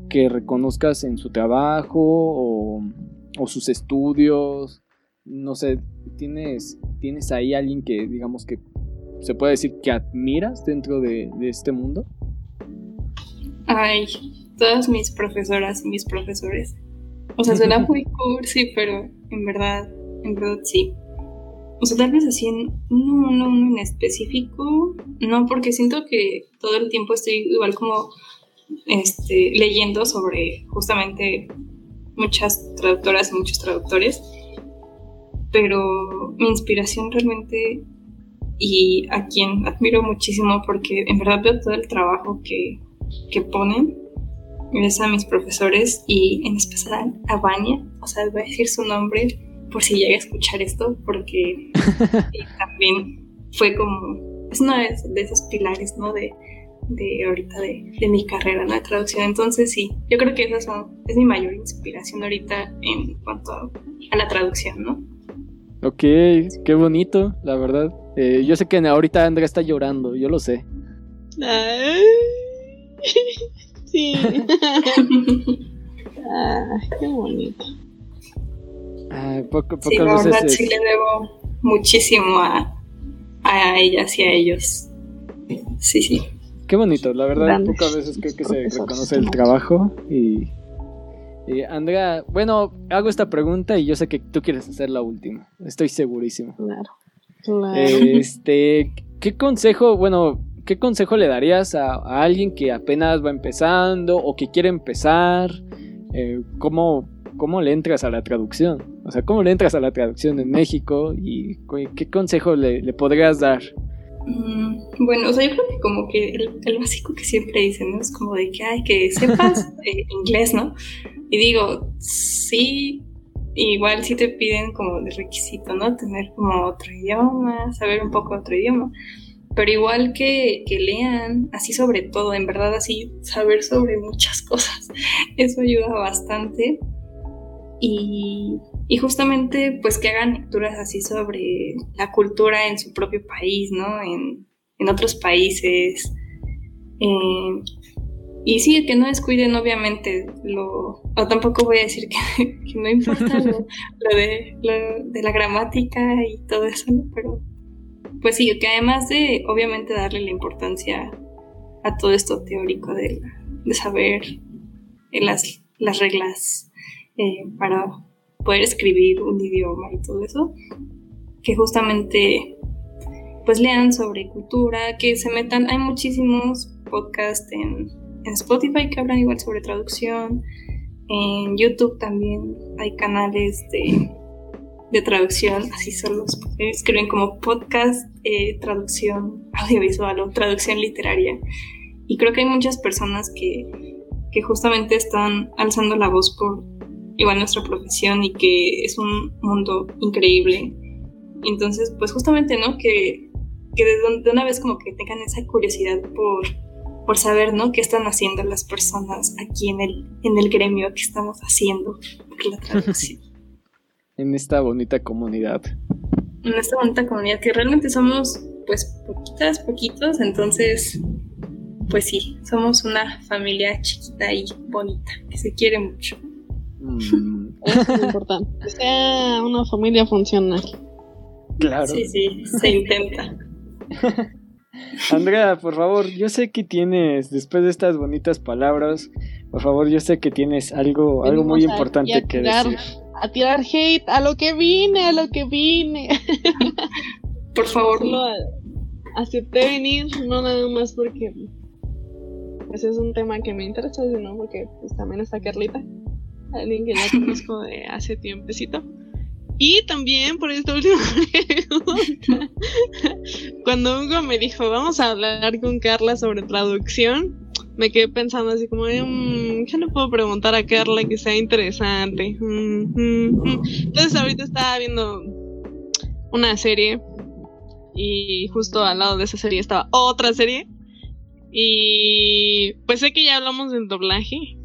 que reconozcas en su trabajo o, o sus estudios? No sé, ¿tienes, ¿tienes ahí alguien que digamos que se puede decir que admiras dentro de, de este mundo? Ay, todas mis profesoras y mis profesores. O sea, suena muy cursi, pero en verdad, en verdad sí. O sea, tal vez así en uno, uno, uno en específico, no, porque siento que todo el tiempo estoy igual como este, leyendo sobre justamente muchas traductoras y muchos traductores, pero mi inspiración realmente y a quien admiro muchísimo porque en verdad veo todo el trabajo que, que ponen es a mis profesores y en especial a Vania, o sea, voy a decir su nombre por si llega a escuchar esto, porque también fue como, es una de, de esos pilares, ¿no? De, de ahorita de, de mi carrera, ¿no? De traducción. Entonces sí, yo creo que esa es mi mayor inspiración ahorita en cuanto a, a la traducción, ¿no? Ok, qué bonito, la verdad. Eh, yo sé que ahorita Andrea está llorando, yo lo sé. Ay. Sí. Ah, qué bonito. Ay, poco, Sí, pocas la verdad es- sí le debo muchísimo a, a ellas y a ellos. Sí, sí. Qué bonito, la verdad, Grandes pocas veces creo que se reconoce el trabajo y, Andrea, bueno, hago esta pregunta y yo sé que tú quieres hacer la última, estoy segurísimo. Claro. Claro. Este, ¿qué consejo, bueno, qué consejo le darías a, a alguien que apenas va empezando o que quiere empezar? Eh, ¿cómo, ¿Cómo le entras a la traducción? O sea, ¿cómo le entras a la traducción en México y qué consejo le, podrías dar? Mm, bueno, o sea, yo creo que como que el, básico que siempre dicen, ¿no? Es como de que, hay que sepas eh, inglés, ¿no? Y digo, sí, igual sí te piden como de requisito, ¿no? Tener como otro idioma, saber un poco otro idioma pero igual que, lean, así sobre todo, en verdad así saber sobre muchas cosas, eso ayuda bastante. Y, justamente pues que hagan lecturas así sobre la cultura en su propio país, ¿no? En, otros países. Eh, y sí, que no descuiden obviamente lo... O tampoco voy a decir que, no importa lo, de, de la gramática y todo eso, ¿no? Pero pues sí, que además de obviamente darle la importancia a todo esto teórico de, saber las, las reglas eh, para poder escribir un idioma y todo eso, que justamente pues lean sobre cultura, que se metan, hay muchísimos podcasts en, Spotify que hablan igual sobre traducción, en YouTube también hay canales de de traducción, así solo escriben como podcast, eh, traducción audiovisual o traducción literaria. Y creo que hay muchas personas que, que justamente están alzando la voz por igual nuestra profesión y que es un mundo increíble. Entonces, pues justamente, ¿no? Que, que de, una vez como que tengan esa curiosidad por, por saber, ¿no? ¿Qué están haciendo las personas aquí en el, en el gremio que estamos haciendo por la traducción? en esta bonita comunidad. En esta bonita comunidad que realmente somos pues poquitas, poquitos, entonces pues sí, somos una familia chiquita y bonita, que se quiere mucho. Mm. es importante. Que sea una familia funcional. Claro. Sí, sí, se intenta. Andrea, por favor, yo sé que tienes, después de estas bonitas palabras, por favor, yo sé que tienes algo, algo muy importante que decir a tirar hate a lo que vine, a lo que vine. Por favor. No, acepté venir, no nada más porque pues es un tema que me interesa, sino porque pues también está Carlita, alguien que ya conozco de hace tiempecito. Y también por esta última pregunta, cuando Hugo me dijo, vamos a hablar con Carla sobre traducción, me quedé pensando así como, mmm, ¿qué le puedo preguntar a Carla que sea interesante? Entonces ahorita estaba viendo una serie y justo al lado de esa serie estaba otra serie y pues sé que ya hablamos del doblaje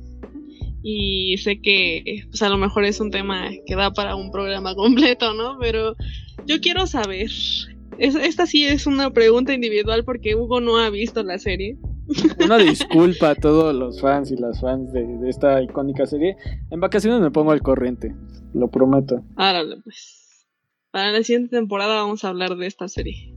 y sé que pues a lo mejor es un tema que da para un programa completo, ¿no? Pero yo quiero saber, esta sí es una pregunta individual porque Hugo no ha visto la serie. Una disculpa a todos los fans y las fans de, esta icónica serie. En vacaciones me pongo al corriente, lo prometo. Árale, pues. Para la siguiente temporada vamos a hablar de esta serie.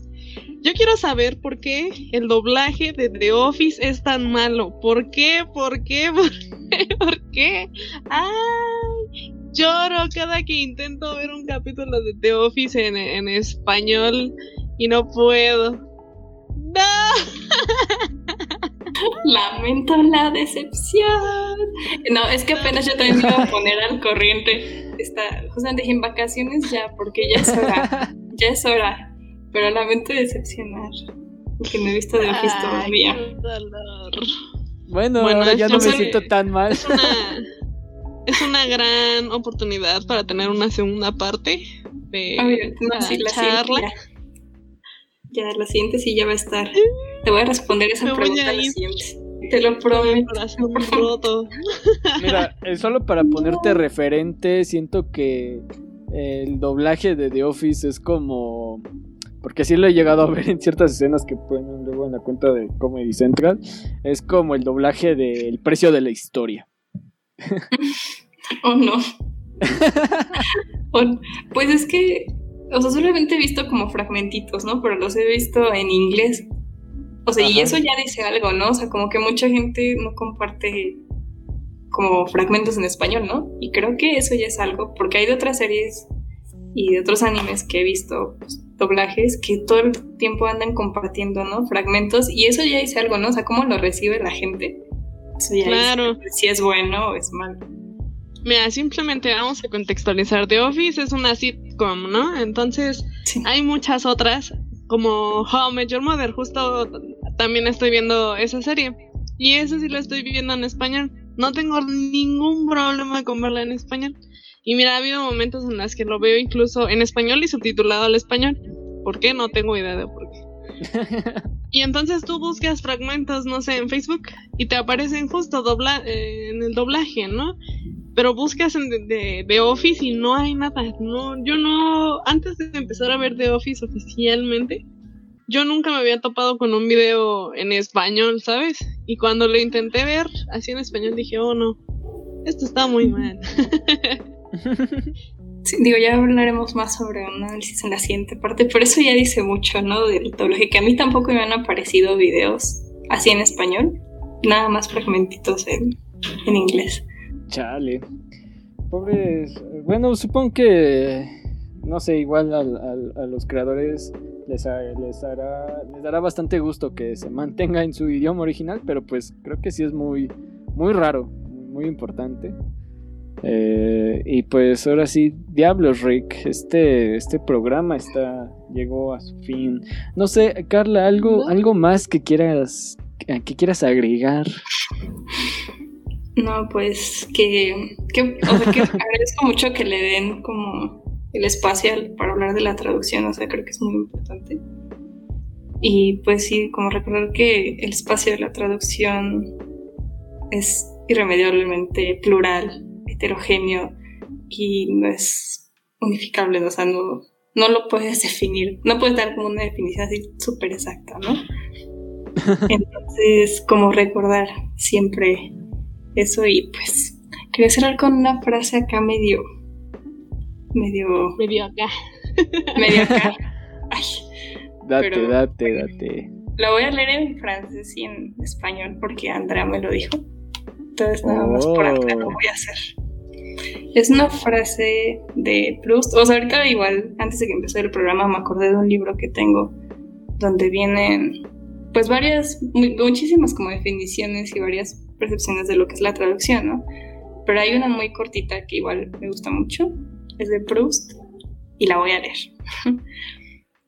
Yo quiero saber por qué el doblaje de The Office es tan malo. ¿Por qué? ¿Por qué? ¿Por qué? ¿Por qué? ¡Ay! Lloro cada que intento ver un capítulo de The Office en, en español y no puedo. ¡No! Lamento la decepción. No, es que apenas yo también me iba a poner al corriente. Está, justamente dije en vacaciones ya, porque ya es hora. Ya es hora. Pero lamento decepcionar. Que no he visto de Office todavía. Bueno, bueno ya no me siento tan mal. Es una, es una, gran oportunidad para tener una segunda parte de la charla. Ya, la siguiente sí ya va a estar. Te voy a responder esa pregunta la siguiente. Te lo prometo. Mira, eh, solo para ponerte referente, siento que el doblaje de The Office es como. Porque sí lo he llegado a ver en ciertas escenas que ponen luego en la cuenta de Comedy Central. Es como el doblaje del precio de la historia. oh no. pues es que o sea, solamente he visto como fragmentitos, ¿no? Pero los he visto en inglés. O sea, y eso ya dice algo, ¿no? O sea, como que mucha gente no comparte como fragmentos en español, ¿no? Y creo que eso ya es algo, porque hay de otras series y de otros animes que he visto pues, doblajes que todo el tiempo andan compartiendo, ¿no? Fragmentos, y eso ya dice algo, ¿no? O sea, cómo lo recibe la gente. Eso ya claro. si es bueno o es malo. Mira, simplemente vamos a contextualizar. The Office es una sitcom, ¿no? Entonces, hay muchas otras, como How I Met Your Mother. Justo también estoy viendo esa serie. Y eso sí lo estoy viendo en español. No tengo ningún problema con verla en español. Y mira, ha habido momentos en los que lo veo incluso en español y subtitulado al español. ¿Por qué? No tengo idea de por qué. y entonces tú buscas fragmentos, no sé, en Facebook y te aparecen justo dobla eh, en el doblaje, ¿no? Pero buscas en de, de, Office y no hay nada. No, yo no, antes de empezar a ver The Office oficialmente, yo nunca me había topado con un video en español, ¿sabes? Y cuando lo intenté ver así en español dije, oh no, esto está muy mal. digo, ya hablaremos más sobre un análisis en la siguiente parte, pero eso ya dice mucho, ¿no? Del doblaje, que a mí tampoco me han aparecido videos así en español, nada más fragmentitos en, en inglés. Chale. Pobres. Bueno, supongo que. No sé, igual a, los creadores les, les, les dará bastante gusto que se mantenga en su idioma original, pero pues creo que sí es muy, muy raro, muy importante. Eh, y pues ahora sí, diablos Rick, este, este programa está, llegó a su fin. No sé, Carla, algo, algo más que quieras, que quieras agregar. No, pues que, que, o sea, que agradezco mucho que le den como el espacio para hablar de la traducción, o sea, creo que es muy importante. Y pues sí, como recordar que el espacio de la traducción es irremediablemente plural heterogéneo y no es unificable, o sea, no, no lo puedes definir, no puedes dar como una definición así súper exacta, ¿no? Entonces, como recordar siempre eso y pues quería cerrar con una frase acá medio, medio... Medio acá. Medio acá. Ay, date, date, date. Lo voy a leer en francés y en español porque Andrea me lo dijo. Entonces nada más por Andrea lo oh. voy a hacer. Es una frase de Proust. O sea, ahorita igual, antes de que empezara el programa, me acordé de un libro que tengo donde vienen, pues, varias, muchísimas como definiciones y varias percepciones de lo que es la traducción, ¿no? Pero hay una muy cortita que igual me gusta mucho. Es de Proust y la voy a leer.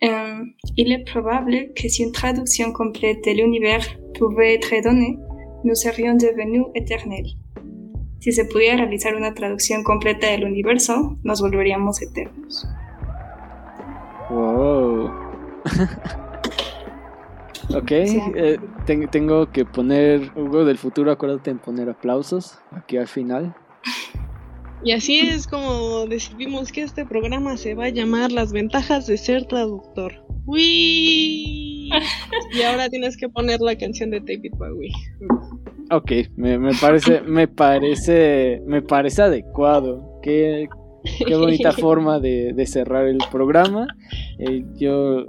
um, il probable que si une traduction complète de l'univers pouvait être donnée, nous serions devenus éternels. Si se pudiera realizar una traducción completa del universo, nos volveríamos eternos. Wow. ok, eh, tengo que poner, Hugo del futuro, acuérdate en poner aplausos aquí al final. Y así es como decidimos que este programa se va a llamar Las ventajas de ser traductor. ¡Uy! y ahora tienes que poner la canción de David Bowie. Ok, me, parece, me parece, me parece adecuado. Qué, qué bonita forma de, cerrar el programa. Eh, yo,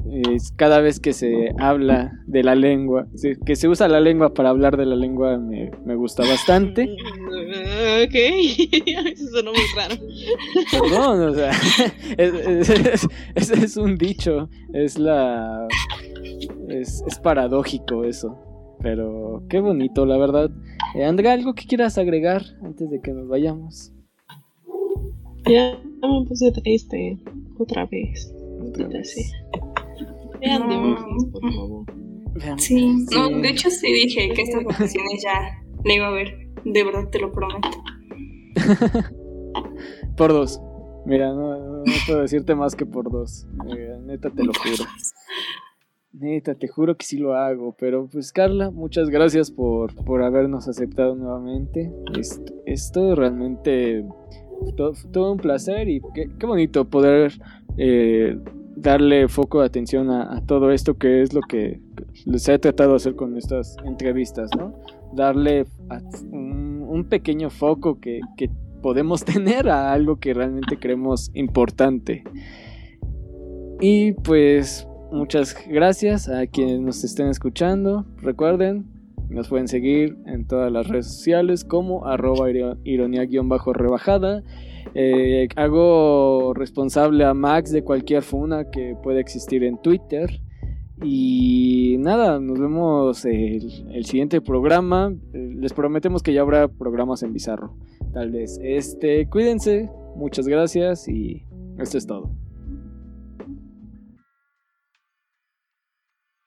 cada vez que se habla de la lengua, que se usa la lengua para hablar de la lengua, me, gusta bastante. Ok, eso suena muy raro. Perdón, o sea, es, es, un dicho, es la... es paradójico eso. Pero qué bonito, la verdad. Eh, Andrea, ¿algo que quieras agregar antes de que nos vayamos? Ya me puse triste otra vez. Otra vez. Vean no. por favor. Sí. no, de hecho sí dije que estas vacaciones ya la iba a ver. De verdad te lo prometo. por dos. Mira, no, puedo decirte más que por dos. Eh, neta te lo juro. Neta, te juro que sí lo hago. Pero pues Carla, muchas gracias por, por habernos aceptado nuevamente. Esto, esto realmente todo, todo, un placer y qué, qué bonito poder eh, darle foco de atención a, todo esto que es lo que les he tratado de hacer con estas entrevistas, ¿no? Darle un, un pequeño foco que, que podemos tener a algo que realmente creemos importante. Y pues Muchas gracias a quienes nos estén escuchando. Recuerden, nos pueden seguir en todas las redes sociales como arroba ironía-rebajada. Eh, hago responsable a Max de cualquier funa que pueda existir en Twitter. Y nada, nos vemos el, el siguiente programa. Les prometemos que ya habrá programas en Bizarro. tal vez. Este, cuídense, muchas gracias y esto es todo.